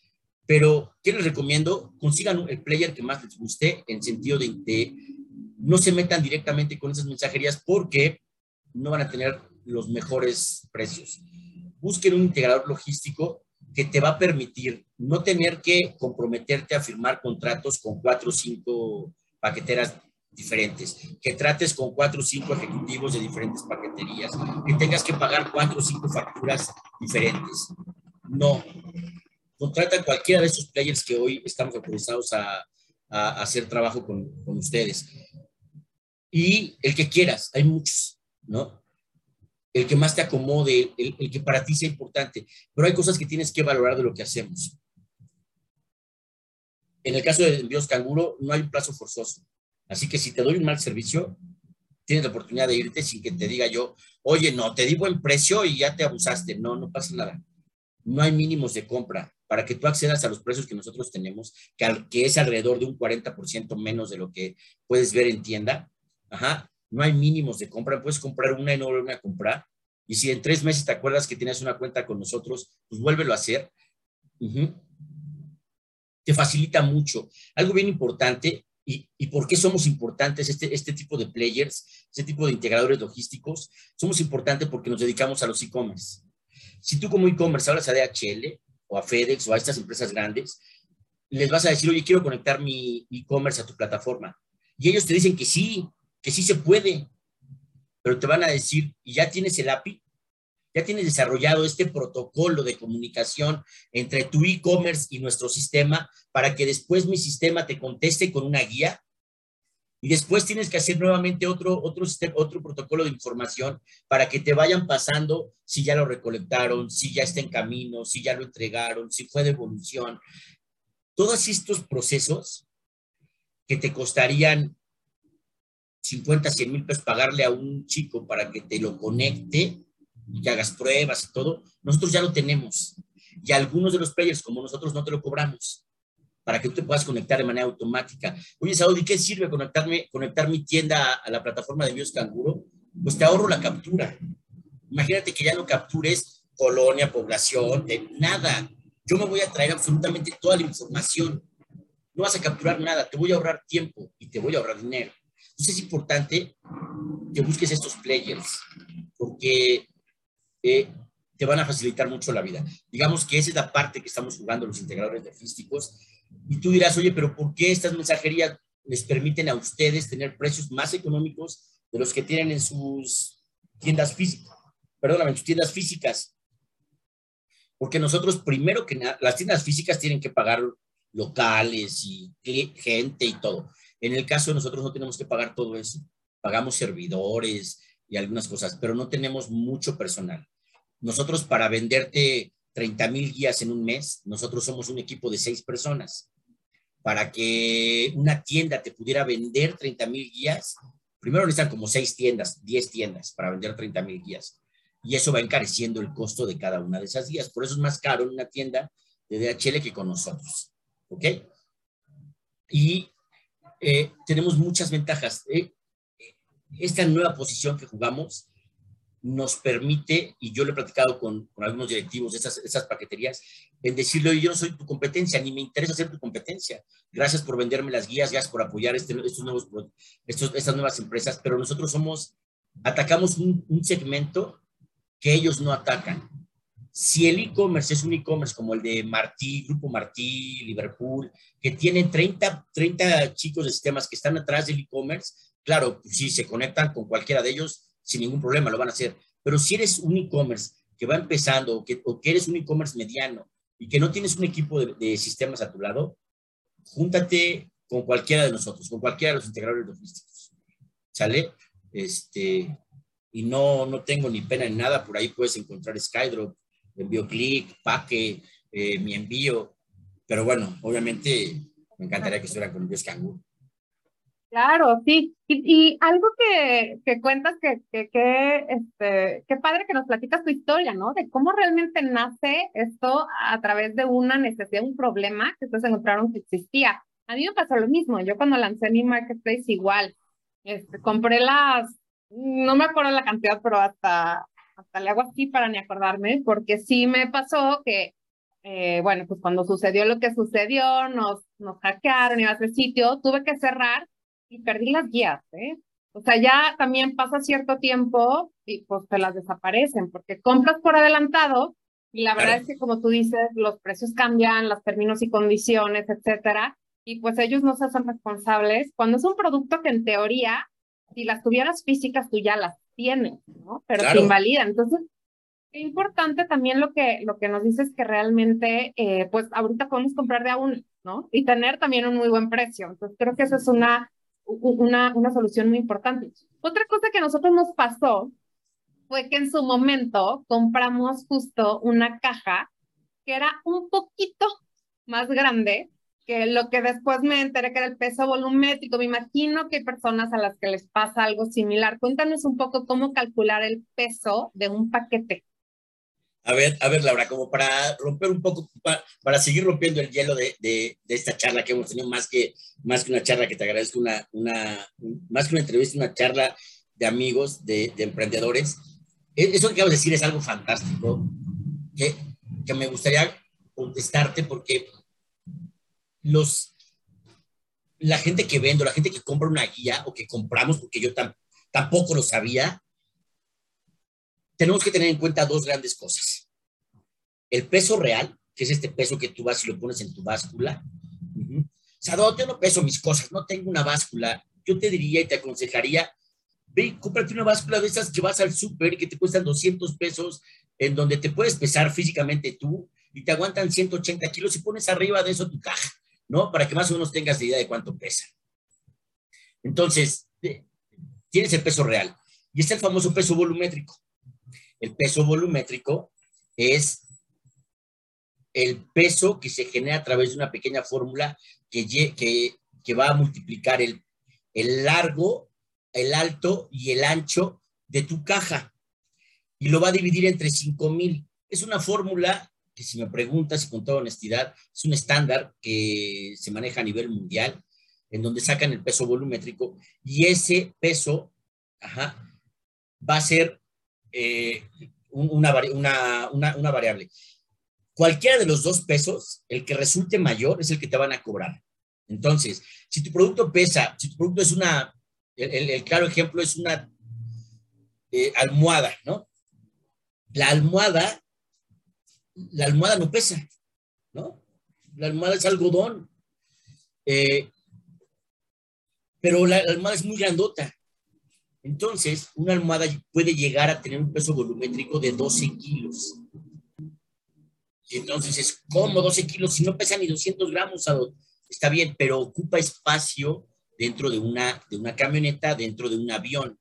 S2: Pero, ¿qué les recomiendo? Consigan el player que más les guste en sentido de, de no se metan directamente con esas mensajerías porque no van a tener los mejores precios. Busquen un integrador logístico que te va a permitir no tener que comprometerte a firmar contratos con cuatro o cinco paqueteras diferentes, que trates con cuatro o cinco ejecutivos de diferentes paqueterías, que tengas que pagar cuatro o cinco facturas diferentes. No. Contrata cualquiera de esos players que hoy estamos autorizados a, a hacer trabajo con, con, ustedes. Y el que quieras, hay muchos, ¿no? El que más te acomode, el, el que para ti sea importante. Pero hay cosas que tienes que valorar de lo que hacemos. En el caso de envíos canguro, no hay un plazo forzoso Así que si te doy un mal servicio, tienes la oportunidad de irte sin que te diga yo, oye, no, te di buen precio y ya te abusaste. No, no pasa nada. No hay mínimos de compra para que tú accedas a los precios que nosotros tenemos, que, es alrededor de un 40% menos de lo que puedes ver en tienda. Ajá, no hay mínimos de compra. Puedes comprar una y no volver a comprar. Y si en tres meses te acuerdas que tienes una cuenta con nosotros, pues vuélvelo a hacer. Te facilita mucho. Algo bien importante y, por qué somos importantes este, este tipo de players, este tipo de integradores logísticos. Somos importantes porque nos dedicamos a los e-commerce. Si tú como e-commerce hablas a DHL o a FedEx o a estas empresas grandes, les vas a decir, oye, quiero conectar mi e-commerce a tu plataforma. Y ellos te dicen que sí, que sí se puede, pero te van a decir, ¿y ya tienes el API? ya tienes desarrollado este protocolo de comunicación entre tu e-commerce y nuestro sistema para que después mi sistema te conteste con una guía. Y después tienes que hacer nuevamente otro, otro, otro protocolo de información para que te vayan pasando si ya lo recolectaron, si ya está en camino, si ya lo entregaron, si fue de evolución. Todos estos procesos que te costarían 50, 100 mil pesos pagarle a un chico para que te lo conecte, y que hagas pruebas y todo, nosotros ya lo tenemos. Y algunos de los players como nosotros no te lo cobramos para que tú te puedas conectar de manera automática. Oye, Saudi, ¿qué sirve conectarme, conectar mi tienda a, la plataforma de Envíos Canguro? Pues te ahorro la captura. Imagínate que ya no captures colonia, población, de nada. Yo me voy a traer absolutamente toda la información. No vas a capturar nada, te voy a ahorrar tiempo y te voy a ahorrar dinero. Entonces es importante que busques estos players, porque te van a facilitar mucho la vida. Digamos que esa es la parte que estamos jugando los integradores logísticos. Y tú dirás, oye, pero ¿por qué estas mensajerías les permiten a ustedes tener precios más económicos de los que tienen en sus tiendas físicas? Perdóname, en sus tiendas físicas. Porque nosotros, primero que nada, las tiendas físicas tienen que pagar locales y gente y todo. En el caso de nosotros no tenemos que pagar todo eso. Pagamos servidores y algunas cosas, pero no tenemos mucho personal nosotros para venderte 30 mil guías en un mes, nosotros somos un equipo de seis personas. Para que una tienda te pudiera vender 30 mil guías, primero necesitan como seis tiendas, 10 tiendas para vender 30 mil guías. Y eso va encareciendo el costo de cada una de esas guías. Por eso es más caro en una tienda de DHL que con nosotros. ¿Ok? Y eh, tenemos muchas ventajas. Eh, esta nueva posición que jugamos nos permite, y yo lo he platicado con, algunos directivos de esas, paqueterías, en decirle, yo no soy tu competencia, ni me interesa ser tu competencia. Gracias por venderme las guías, gracias por apoyar este, estos nuevos, estas nuevas empresas, pero nosotros somos, atacamos un, segmento que ellos no atacan. Si el e-commerce es un e-commerce como el de Martí, Grupo Martí, Liverpool, que tienen 30, 30 chicos de sistemas que están atrás del e-commerce, claro, si se conectan con cualquiera de ellos, sin ningún problema, lo van a hacer. Pero si eres un e-commerce que va empezando o que, o que eres un e-commerce mediano y que no tienes un equipo de, sistemas a tu lado, júntate con cualquiera de nosotros, con cualquiera de los integradores logísticos. ¿Sale? Este, y no, no tengo ni pena en nada, por ahí puedes encontrar Skydrop, Envío Click, Paque, eh, mi envío, pero bueno, obviamente me encantaría que estuviera con Envíos Canguro.
S1: Claro, sí. Y, algo que, que, cuentas que, que, que, este, qué padre que nos platicas tu historia, ¿no? De cómo realmente nace esto a través de una necesidad, un problema que ustedes encontraron que existía. A mí me pasó lo mismo. Yo cuando lancé mi marketplace igual, este, compré las, no me acuerdo la cantidad, pero hasta, hasta le hago así para ni acordarme, porque sí me pasó que, eh, bueno, pues cuando sucedió lo que sucedió, nos, nos hackearon y a ese sitio, tuve que cerrar y perdí las guías, ¿eh? O sea, ya también pasa cierto tiempo y pues te las desaparecen porque compras por adelantado y la verdad es que como tú dices, los precios cambian, los términos y condiciones, etcétera, y pues ellos no se hacen responsables cuando es un producto que en teoría, si las tuvieras físicas, tú ya las tienes, ¿no? Pero claro. se invalida. Entonces, es importante también lo que, lo que nos dices que realmente, eh, pues ahorita podemos comprar de a uno, ¿no? Y tener también un muy buen precio. Entonces, creo que esa es una una, una solución muy importante. Otra cosa que a nosotros nos pasó fue que en su momento compramos justo una caja que era un poquito más grande que lo que después me enteré que era el peso volumétrico. Me imagino que hay personas a las que les pasa algo similar. Cuéntanos un poco cómo calcular el peso de un paquete.
S2: A ver, a ver, Laura, como para romper un poco, para, para seguir rompiendo el hielo de, de, esta charla que hemos tenido, más que, más que una charla que te agradezco, una, una, más que una entrevista, una charla de amigos, de, de emprendedores. E, eso que acabas de decir es algo fantástico, que, que me gustaría contestarte porque los, la gente que vende, la gente que compra una guía o que compramos, porque yo tam, tampoco lo sabía, tenemos que tener en cuenta dos grandes cosas. El peso real, que es este peso que tú vas y lo pones en tu báscula. Uh -huh. O sea, no, yo no peso mis cosas, no tengo una báscula. Yo te diría y te aconsejaría, ve, cómprate una báscula de esas que vas al súper y que te cuestan 200 pesos, en donde te puedes pesar físicamente tú y te aguantan 180 kilos y pones arriba de eso tu caja, ¿no? Para que más o menos tengas idea de cuánto pesa. Entonces, tienes el peso real. Y está el famoso peso volumétrico. El peso volumétrico es el peso que se genera a través de una pequeña fórmula que, que, va a multiplicar el, el largo, el alto y el ancho de tu caja y lo va a dividir entre 5000. Es una fórmula que si me preguntas y con toda honestidad, es un estándar que se maneja a nivel mundial, en donde sacan el peso volumétrico y ese peso ajá, va a ser eh, una, una, una, variable. Cualquiera de los dos pesos, el que resulte mayor es el que te van a cobrar. Entonces, si tu producto pesa, si tu producto es una, el claro ejemplo es una eh, almohada, ¿no? La almohada, la almohada no pesa, ¿no? La almohada es algodón. Eh, pero la, la almohada es muy grandota. Entonces, una almohada puede llegar a tener un peso volumétrico de 12 kilos. Entonces es como 12 kilos, si no pesa ni 200 gramos, está bien, pero ocupa espacio dentro de una, de una camioneta, dentro de un avión.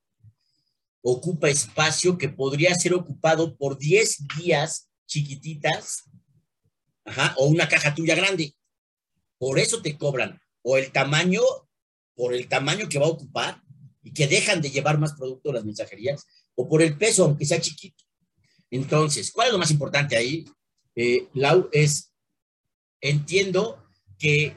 S2: Ocupa espacio que podría ser ocupado por 10 días chiquititas, o una caja tuya grande. Por eso te cobran o el tamaño, por el tamaño que va a ocupar y que dejan de llevar más producto a las mensajerías, o por el peso, aunque sea chiquito. Entonces, ¿cuál es lo más importante ahí, eh, Lau? Es, entiendo que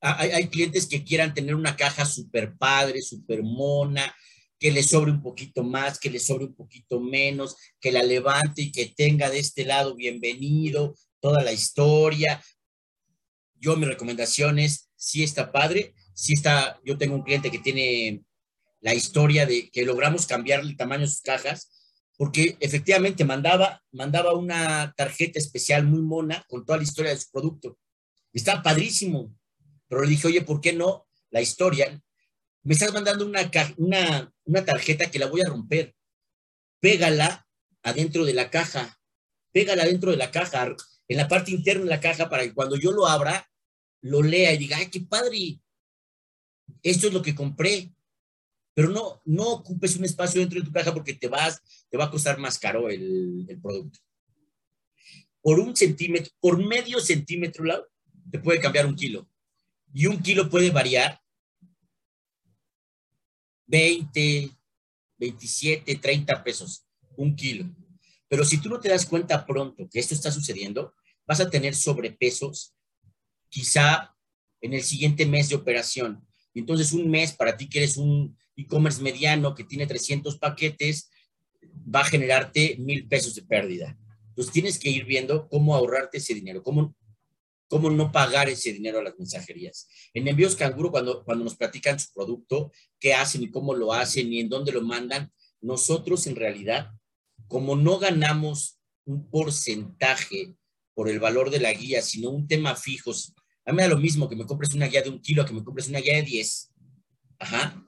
S2: hay, hay, clientes que quieran tener una caja súper padre, súper mona, que le sobre un poquito más, que le sobre un poquito menos, que la levante y que tenga de este lado bienvenido toda la historia. Yo mi recomendación es, si está padre, si está, yo tengo un cliente que tiene la historia de que logramos cambiar el tamaño de sus cajas, porque efectivamente mandaba, mandaba una tarjeta especial muy mona con toda la historia de su producto. Está padrísimo, pero le dije, oye, ¿por qué no la historia? Me estás mandando una, una, una tarjeta que la voy a romper. Pégala adentro de la caja. Pégala adentro de la caja, en la parte interna de la caja, para que cuando yo lo abra, lo lea y diga, ay, qué padre. Esto es lo que compré. Pero no, no ocupes un espacio dentro de tu caja porque te, vas, te va a costar más caro el, producto. Por un centímetro, por medio centímetro, te puede cambiar un kilo. Y un kilo puede variar 20, 27, 30 pesos, un kilo. Pero si tú no te das cuenta pronto que esto está sucediendo, vas a tener sobrepesos quizá en el siguiente mes de operación. Entonces, un mes para ti que eres un e-commerce mediano que tiene 300 paquetes, va a generarte mil pesos de pérdida. Entonces, tienes que ir viendo cómo ahorrarte ese dinero, cómo cómo no pagar ese dinero a las mensajerías. En envíos canguro, cuando, cuando nos platican su producto, qué hacen y cómo lo hacen y en dónde lo mandan, nosotros en realidad, como no ganamos un porcentaje por el valor de la guía, sino un tema fijo, a mí me da lo mismo que me compres una guía de un kilo que me compres una guía de 10. Ajá.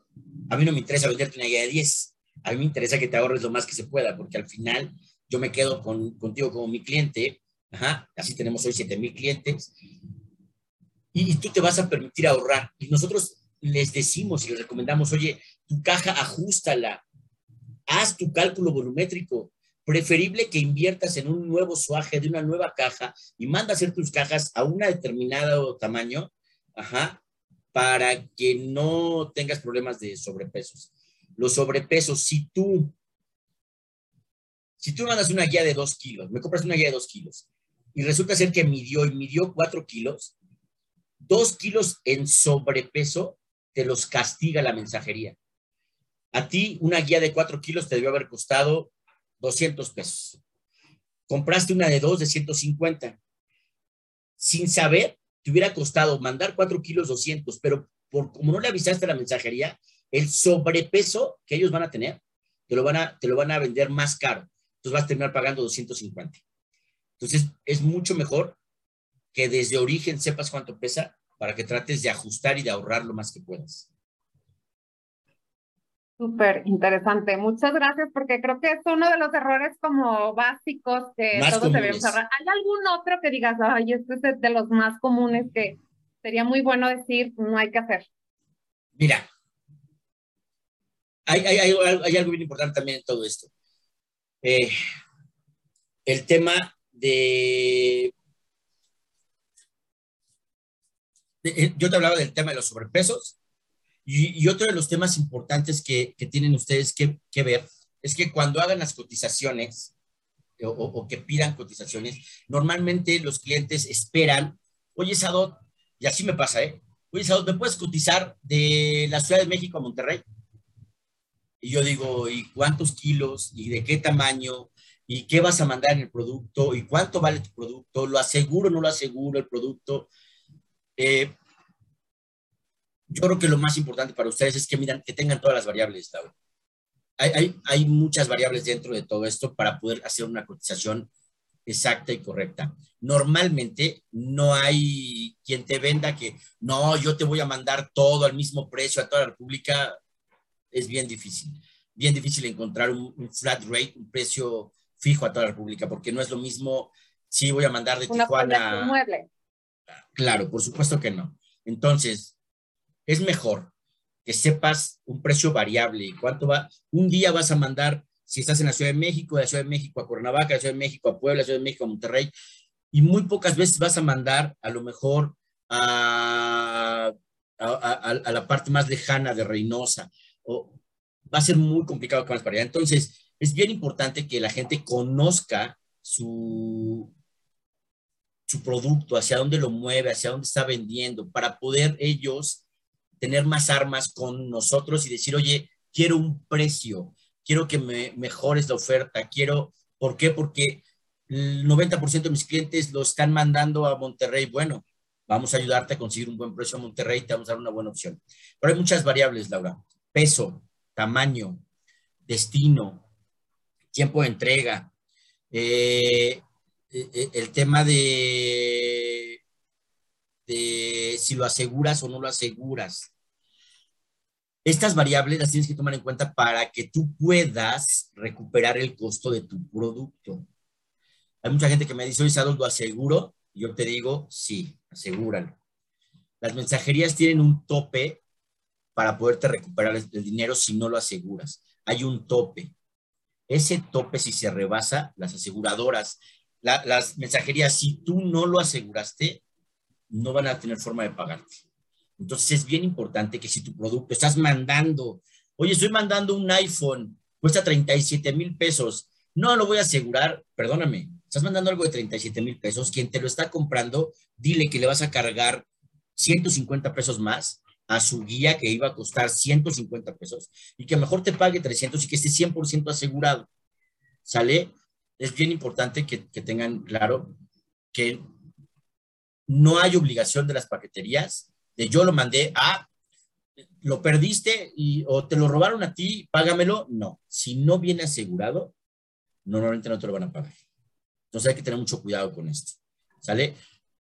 S2: A mí no me interesa venderte una guía de 10. A mí me interesa que te ahorres lo más que se pueda, porque al final yo me quedo con, contigo como mi cliente Ajá, así tenemos hoy 7 mil clientes. Y, tú te vas a permitir ahorrar. Y nosotros les decimos y les recomendamos, oye, tu caja ajustala, haz tu cálculo volumétrico. Preferible que inviertas en un nuevo suaje de una nueva caja y manda hacer tus cajas a un determinado tamaño, ajá, para que no tengas problemas de sobrepesos. Los sobrepesos, si tú, si tú mandas una guía de dos kilos, me compras una guía de dos kilos y resulta ser que midió y midió cuatro kilos, dos kilos en sobrepeso te los castiga la mensajería. A ti una guía de cuatro kilos te debió haber costado 200 pesos. Compraste una de dos de 150. Sin saber, te hubiera costado mandar cuatro kilos 200, pero por, como no le avisaste a la mensajería, el sobrepeso que ellos van a tener, te lo van a, te lo van a vender más caro. Entonces vas a terminar pagando 250. Entonces, es mucho mejor que desde origen sepas cuánto pesa para que trates de ajustar y de ahorrar lo más que puedas.
S1: Súper interesante. Muchas gracias porque creo que es uno de los errores como básicos que todos debemos ahorrar. ¿Hay algún otro que digas, ay, este es de los más comunes que sería muy bueno decir, no hay que hacer?
S2: Mira, hay, hay, hay, algo bien importante también en todo esto. Eh, el tema de, eh, yo te hablaba del tema de los sobrepesos y, otro de los temas importantes que, tienen ustedes que, ver es que cuando hagan las cotizaciones o, que pidan cotizaciones, normalmente los clientes esperan, oye Sadot, y así me pasa, ¿eh? Oye Sadot, ¿me puedes cotizar de la Ciudad de México a Monterrey? Y yo digo, ¿y cuántos kilos? ¿Y de qué tamaño? y qué vas a mandar en el producto y cuánto vale tu producto, lo aseguro o no lo aseguro el producto. Eh, yo creo que lo más importante para ustedes es que miran, que tengan todas las variables, Hay, hay, hay, muchas variables dentro de todo esto para poder hacer una cotización exacta y correcta. Normalmente no hay quien te venda que, no, yo te voy a mandar todo al mismo precio a toda la República. Es bien difícil. Bien difícil encontrar un, un flat rate, un precio fijo a toda la República, porque no es lo mismo si voy a mandar de Tijuana. Mueble. Claro, por supuesto que no. Entonces, es mejor que sepas un precio variable cuánto va. Un día vas a mandar si estás en la Ciudad de México, de la Ciudad de México a Cuernavaca, de la Ciudad de México a Puebla, de la Ciudad de México a Monterrey, y muy pocas veces vas a mandar a lo mejor a, a, la parte más lejana de Reynosa, o va a ser muy complicado que para allá. Entonces, es bien importante que la gente conozca su, su producto, hacia dónde lo mueve, hacia dónde está vendiendo, para poder ellos tener más armas con nosotros y decir, oye, quiero un precio, quiero que me mejores la oferta, quiero, ¿por qué? Porque el 90% de mis clientes lo están mandando a Monterrey. Bueno, vamos a ayudarte a conseguir un buen precio a Monterrey, te vamos a dar una buena opción. Pero hay muchas variables, Laura. Peso, tamaño, destino, tiempo de entrega, eh, eh, eh, el tema de, de si lo aseguras o no lo aseguras. Estas variables las tienes que tomar en cuenta para que tú puedas recuperar el costo de tu producto. Hay mucha gente que me dice, oye, ¿lo aseguro? Yo te digo, sí, asegúralo. Las mensajerías tienen un tope para poderte recuperar el dinero si no lo aseguras. Hay un tope. Ese tope, si se rebasa, las aseguradoras las mensajerías, si tú no lo aseguraste, no van a tener forma de pagarte. Entonces es bien importante que si tu producto estás mandando, oye, estoy mandando un iPhone, cuesta 37 mil pesos, no lo voy a asegurar, perdóname, estás mandando algo de 37 mil pesos, quien te lo está comprando, dile que le vas a cargar 150 pesos más a su guía que iba a costar 150 pesos y que mejor te pague 300 y que esté 100% asegurado. ¿Sale? es bien importante que, tengan claro que no hay obligación de las paqueterías de yo lo mandé a, lo perdiste y, o te lo robaron a ti, págamelo. No, si no viene asegurado, normalmente no te lo van a pagar. Entonces hay que tener mucho cuidado con esto. ¿Sale?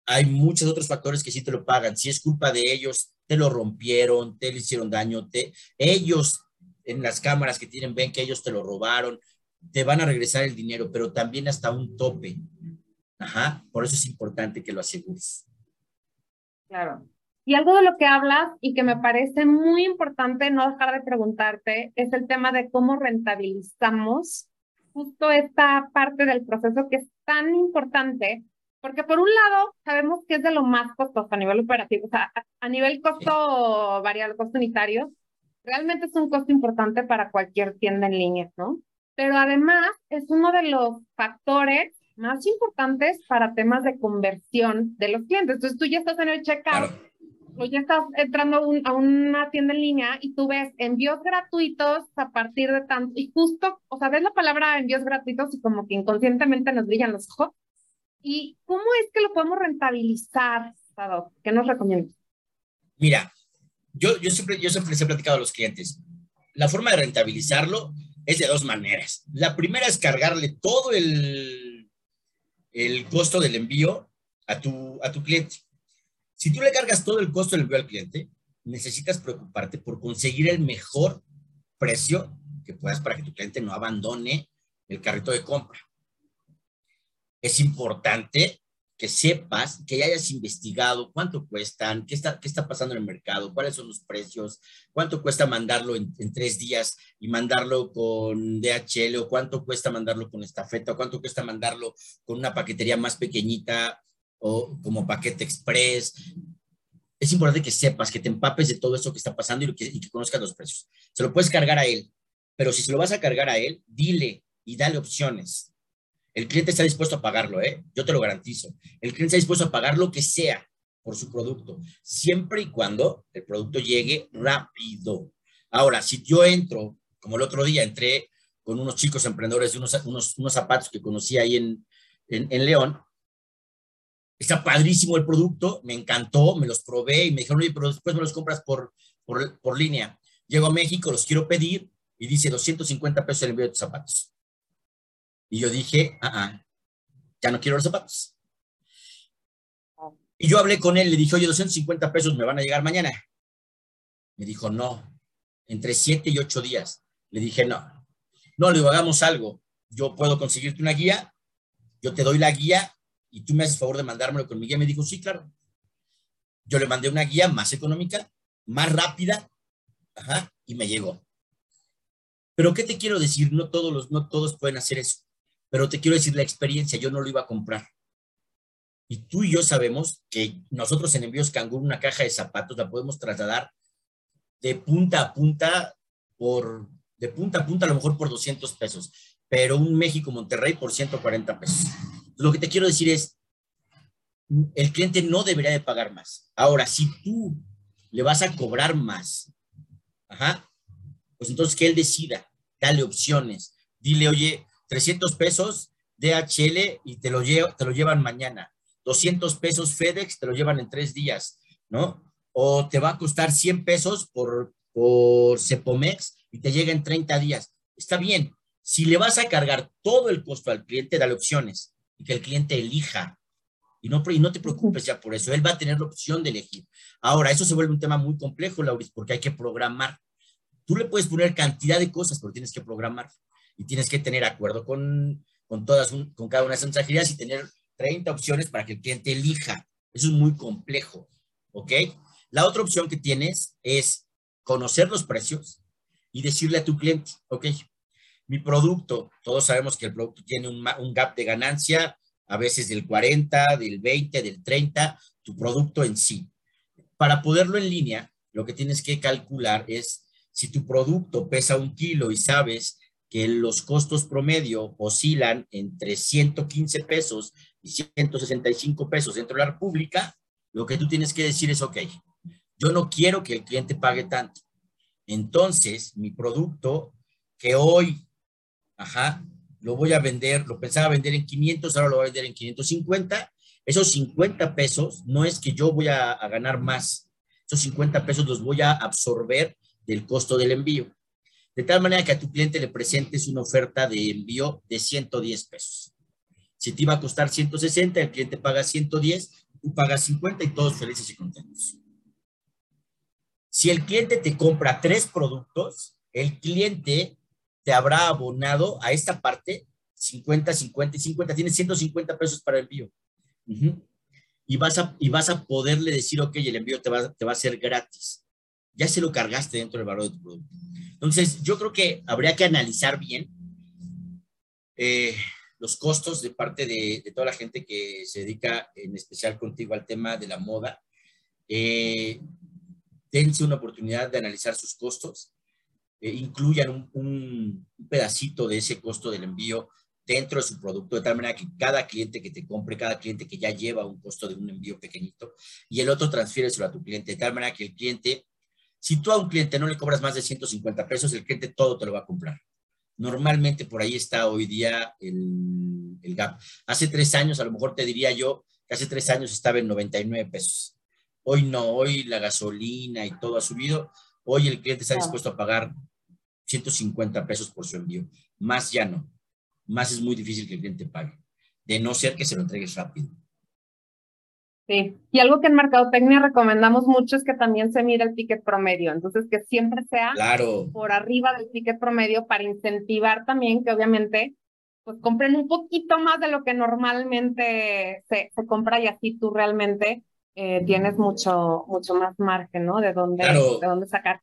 S2: Hay muchos otros factores que sí te lo pagan. Si es culpa de ellos, te lo rompieron, te le hicieron daño, te, ellos en las cámaras que tienen ven que ellos te lo robaron, te van a regresar el dinero, pero también hasta un tope. Ajá, por eso es importante que lo asegures.
S1: Claro. Y algo de lo que hablas y que me parece muy importante no dejar de preguntarte es el tema de cómo rentabilizamos justo esta parte del proceso que es tan importante, porque por un lado sabemos que es de lo más costoso a nivel operativo, o sea, a, nivel costo variable, costo unitario, realmente es un costo importante para cualquier tienda en línea, ¿no? pero además es uno de los factores más importantes para temas de conversión de los clientes. Entonces tú ya estás en el checkout o ya estás entrando a una tienda en línea y tú ves envíos gratuitos a partir de tanto, y justo, o sea, ves la palabra envíos gratuitos y como que inconscientemente nos brillan los ojos. ¿Y cómo es que lo podemos rentabilizar, Sado? ¿Qué nos recomiendas?
S2: Mira, yo, yo, siempre, yo siempre les he platicado a los clientes, la forma de rentabilizarlo es de dos maneras. La primera es cargarle todo el, el costo del envío a tu, a tu cliente. Si tú le cargas todo el costo del envío al cliente, necesitas preocuparte por conseguir el mejor precio que puedas para que tu cliente no abandone el carrito de compra. Es importante que sepas, que hayas investigado cuánto cuestan, qué está, qué está pasando en el mercado, cuáles son los precios, cuánto cuesta mandarlo en, tres días y mandarlo con DHL, o cuánto cuesta mandarlo con estafeta, o cuánto cuesta mandarlo con una paquetería más pequeñita o como paquete express. Es importante que sepas, que te empapes de todo eso que está pasando y que, y que conozcas los precios. Se lo puedes cargar a él, pero si se lo vas a cargar a él, dile y dale opciones el cliente está dispuesto a pagarlo, ¿eh? Yo te lo garantizo. El cliente está dispuesto a pagar lo que sea por su producto, siempre y cuando el producto llegue rápido. Ahora, si yo entro, como el otro día, entré con unos chicos emprendedores de unos, unos, zapatos que conocí ahí en, en, León, está padrísimo el producto, me encantó, me los probé y me dijeron, oye, pero después me los compras por, por, por línea. Llego a México, los quiero pedir y dice 250 pesos el envío de tus zapatos. Y yo dije, ah, ah, ya no quiero los zapatos. Y yo hablé con él, le dije, oye, 250 pesos me van a llegar mañana. Me dijo, no, entre 7 y 8 días. Le dije, no, no, le digo, hagamos algo. Yo puedo conseguirte una guía, yo te doy la guía y tú me haces favor de mandármelo con mi guía. Me dijo, sí, claro. Yo le mandé una guía más económica, más rápida, ajá, y me llegó. Pero ¿qué te quiero decir? No todos, los, no todos pueden hacer eso. Pero te quiero decir la experiencia, yo no lo iba a comprar. Y tú y yo sabemos que nosotros en envíos Canguro una caja de zapatos la podemos trasladar de punta a punta por, de punta a punta a lo mejor por 200 pesos, pero un México-Monterrey por 140 pesos. Lo que te quiero decir es, el cliente no debería de pagar más. Ahora, si tú le vas a cobrar más, ajá, pues entonces que él decida, dale opciones, dile, oye, 300 pesos DHL y te lo, te lo llevan mañana, 200 pesos FedEx te lo llevan en tres días, ¿no? O te va a costar 100 pesos por, por Cepomex y te llega en 30 días. Está bien. Si le vas a cargar todo el costo al cliente, dale opciones y que el cliente elija y no, y no te preocupes ya por eso, él va a tener la opción de elegir. Ahora, eso se vuelve un tema muy complejo, Lauris, porque hay que programar. Tú le puedes poner cantidad de cosas, pero tienes que programar y tienes que tener acuerdo con, con todas, con cada una de esas mensajerías y tener 30 opciones para que el cliente elija. Eso es muy complejo, ¿ok? La otra opción que tienes es conocer los precios y decirle a tu cliente, ok, mi producto, todos sabemos que el producto tiene un, gap de ganancia a veces del 40, del 20, del 30, tu producto en sí. Para poderlo en línea, lo que tienes que calcular es si tu producto pesa un kilo y sabes que los costos promedio oscilan entre 115 pesos y 165 pesos dentro de la República, lo que tú tienes que decir es, ok, yo no quiero que el cliente pague tanto. Entonces, mi producto que hoy, ajá, lo voy a vender, lo pensaba vender en 500, ahora lo voy a vender en 550. Esos 50 pesos no es que yo voy a, ganar más, esos 50 pesos los voy a absorber del costo del envío. De tal manera que a tu cliente le presentes una oferta de envío de 110 pesos. Si te iba a costar 160, el cliente paga 110, tú pagas 50 y todos felices y contentos. Si el cliente te compra tres productos, el cliente te habrá abonado a esta parte 50, 50 y 50. Tienes 150 pesos para envío. y, vas a, y vas a poderle decir, ok, el envío te va a ser gratis. Ya se lo cargaste dentro del valor de tu producto. Entonces, yo creo que habría que analizar bien eh, los costos de parte de, toda la gente que se dedica en especial contigo al tema de la moda. Eh, dense una oportunidad de analizar sus costos eh, incluyan un, pedacito de ese costo del envío dentro de su producto, de tal manera que cada cliente que te compre, cada cliente que ya lleva un costo de un envío pequeñito, y el otro transfiéreselo a tu cliente, de tal manera que el cliente, si tú a un cliente no le cobras más de 150 pesos, el cliente todo te lo va a comprar. Normalmente por ahí está hoy día el, el gap. Hace tres años, a lo mejor te diría yo, que hace tres años estaba en 99 pesos. Hoy no, hoy la gasolina y todo ha subido Hoy el cliente está dispuesto a pagar 150 pesos por su envío. Más ya no. Más es muy difícil que el cliente pague. De no ser que se lo entregues rápido.
S1: Sí, y algo que en Mercadotecnia recomendamos mucho es que también se mire el ticket promedio, entonces que siempre sea
S2: claro.
S1: por arriba del ticket promedio para incentivar también que obviamente pues compren un poquito más de lo que normalmente se, se compra y así tú realmente eh, tienes mucho, mucho más margen, ¿no? De dónde, de dónde sacar.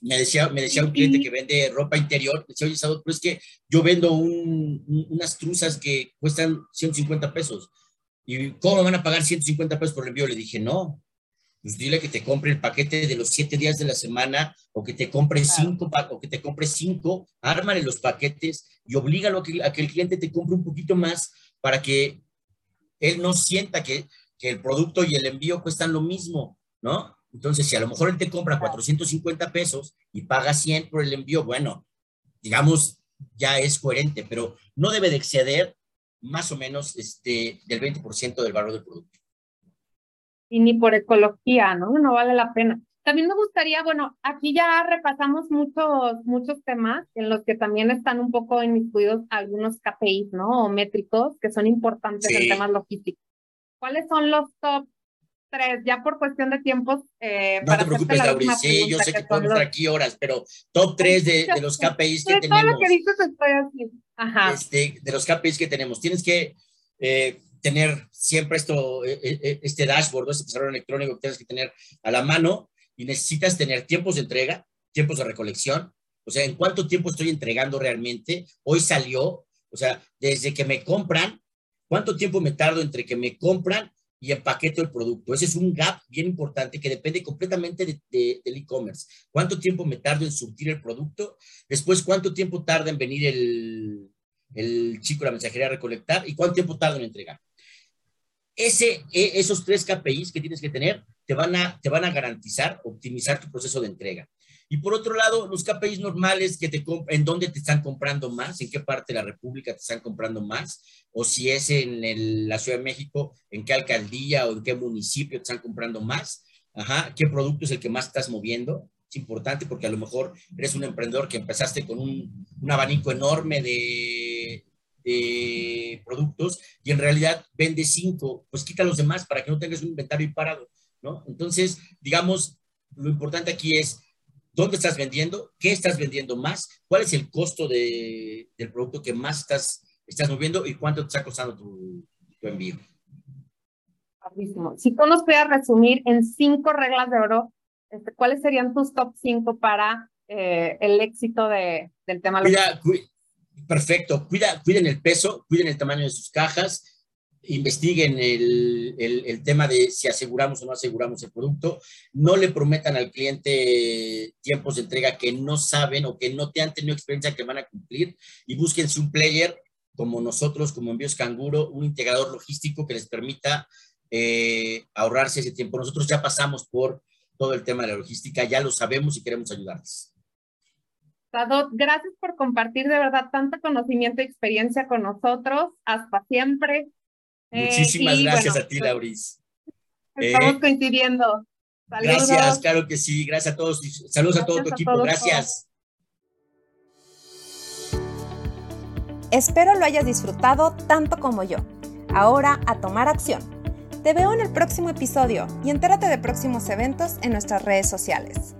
S2: Me decía, me decía un cliente que vende ropa interior, decía, oye, pero es que yo vendo un, unas truzas que cuestan 150 pesos. ¿Y cómo van a pagar 150 pesos por el envío? Le dije, no, pues dile que te compre el paquete de los siete días de la semana o que te compre cinco o que te compre cinco, ármale los paquetes y oblígalo a que, a que el cliente te compre un poquito más para que él no sienta que que el producto y el envío cuestan lo mismo, ¿no? Entonces, si a lo mejor él te compra 450 pesos y paga 100 por el envío, bueno, digamos, ya es coherente, pero no debe de exceder más o menos este, del 20% del valor del producto.
S1: Y ni por ecología, ¿no? No vale la pena. También me gustaría, bueno, aquí ya repasamos muchos, muchos temas en los que también están un poco inmiscuidos algunos KPIs, ¿no? O métricos que son importantes en temas logísticos. ¿Cuáles son los top tres? Ya por cuestión de tiempos.
S2: Eh, no te preocupes, Lauri. Sí, yo sé que, podemos estar aquí horas, pero top tres de, de los KPIs que tenemos. Todo lo que dices estoy así. Ajá. Este, de los KPIs que tenemos. Tienes que eh, tener siempre esto, eh, este dashboard, este pizarrón electrónico que tienes que tener a la mano y necesitas tener tiempos de entrega, tiempos de recolección, O sea, ¿en cuánto tiempo estoy entregando realmente? Hoy salió, o sea, desde que me compran, ¿cuánto tiempo me tardo entre que me compran y empaqueto el producto? Ese es un gap bien importante que depende completamente de, del e-commerce. ¿Cuánto tiempo me tardo en surtir el producto? Después, ¿cuánto tiempo tarda en venir el, el chico, la mensajería a recolectar? ¿Y cuánto tiempo tarda en entregar? Ese, e, esos tres KPIs que tienes que tener te van, a, te van a garantizar optimizar tu proceso de entrega. Y por otro lado, los KPIs normales que te en dónde te están comprando más, en qué parte de la República te están comprando más, o si es en la Ciudad de México, en qué alcaldía o en qué municipio te están comprando más, Ajá, qué producto es el que más estás moviendo. Es importante porque a lo mejor eres un emprendedor que empezaste con un, un abanico enorme de, de productos y en realidad vende cinco, pues quita los demás para que no tengas un inventario parado, ¿no? Entonces, digamos, lo importante aquí es dónde estás vendiendo, qué estás vendiendo más, cuál es el costo de, del producto que más estás, estás moviendo y cuánto te está costando tu, tu envío.
S1: Si tú nos pudieras resumir en cinco reglas de oro, este, ¿cuáles serían tus top cinco para eh, el éxito de, del tema?
S2: Cuida, perfecto, Cuida, cuiden el peso, cuiden el tamaño de sus cajas, investiguen el, el, tema de si aseguramos o no aseguramos el producto, no le prometan al cliente tiempos de entrega que no saben o que no te han tenido experiencia que van a cumplir y búsquense un player como nosotros, como Envíos Canguro, un integrador logístico que les permita eh, ahorrarse ese tiempo. Nosotros ya pasamos por todo el tema de la logística, ya lo sabemos y queremos ayudarles.
S1: Sadot, gracias por compartir de verdad tanto conocimiento y experiencia con nosotros. Hasta siempre.
S2: Eh, Muchísimas gracias a ti, pues, Lauris.
S1: Estamos eh, coincidiendo.
S2: Gracias, claro que sí. Gracias a todos. Saludos a todo tu equipo. Gracias.
S3: Espero lo hayas disfrutado tanto como yo. Ahora a tomar acción. Te veo en el próximo episodio y entérate de próximos eventos en nuestras redes sociales.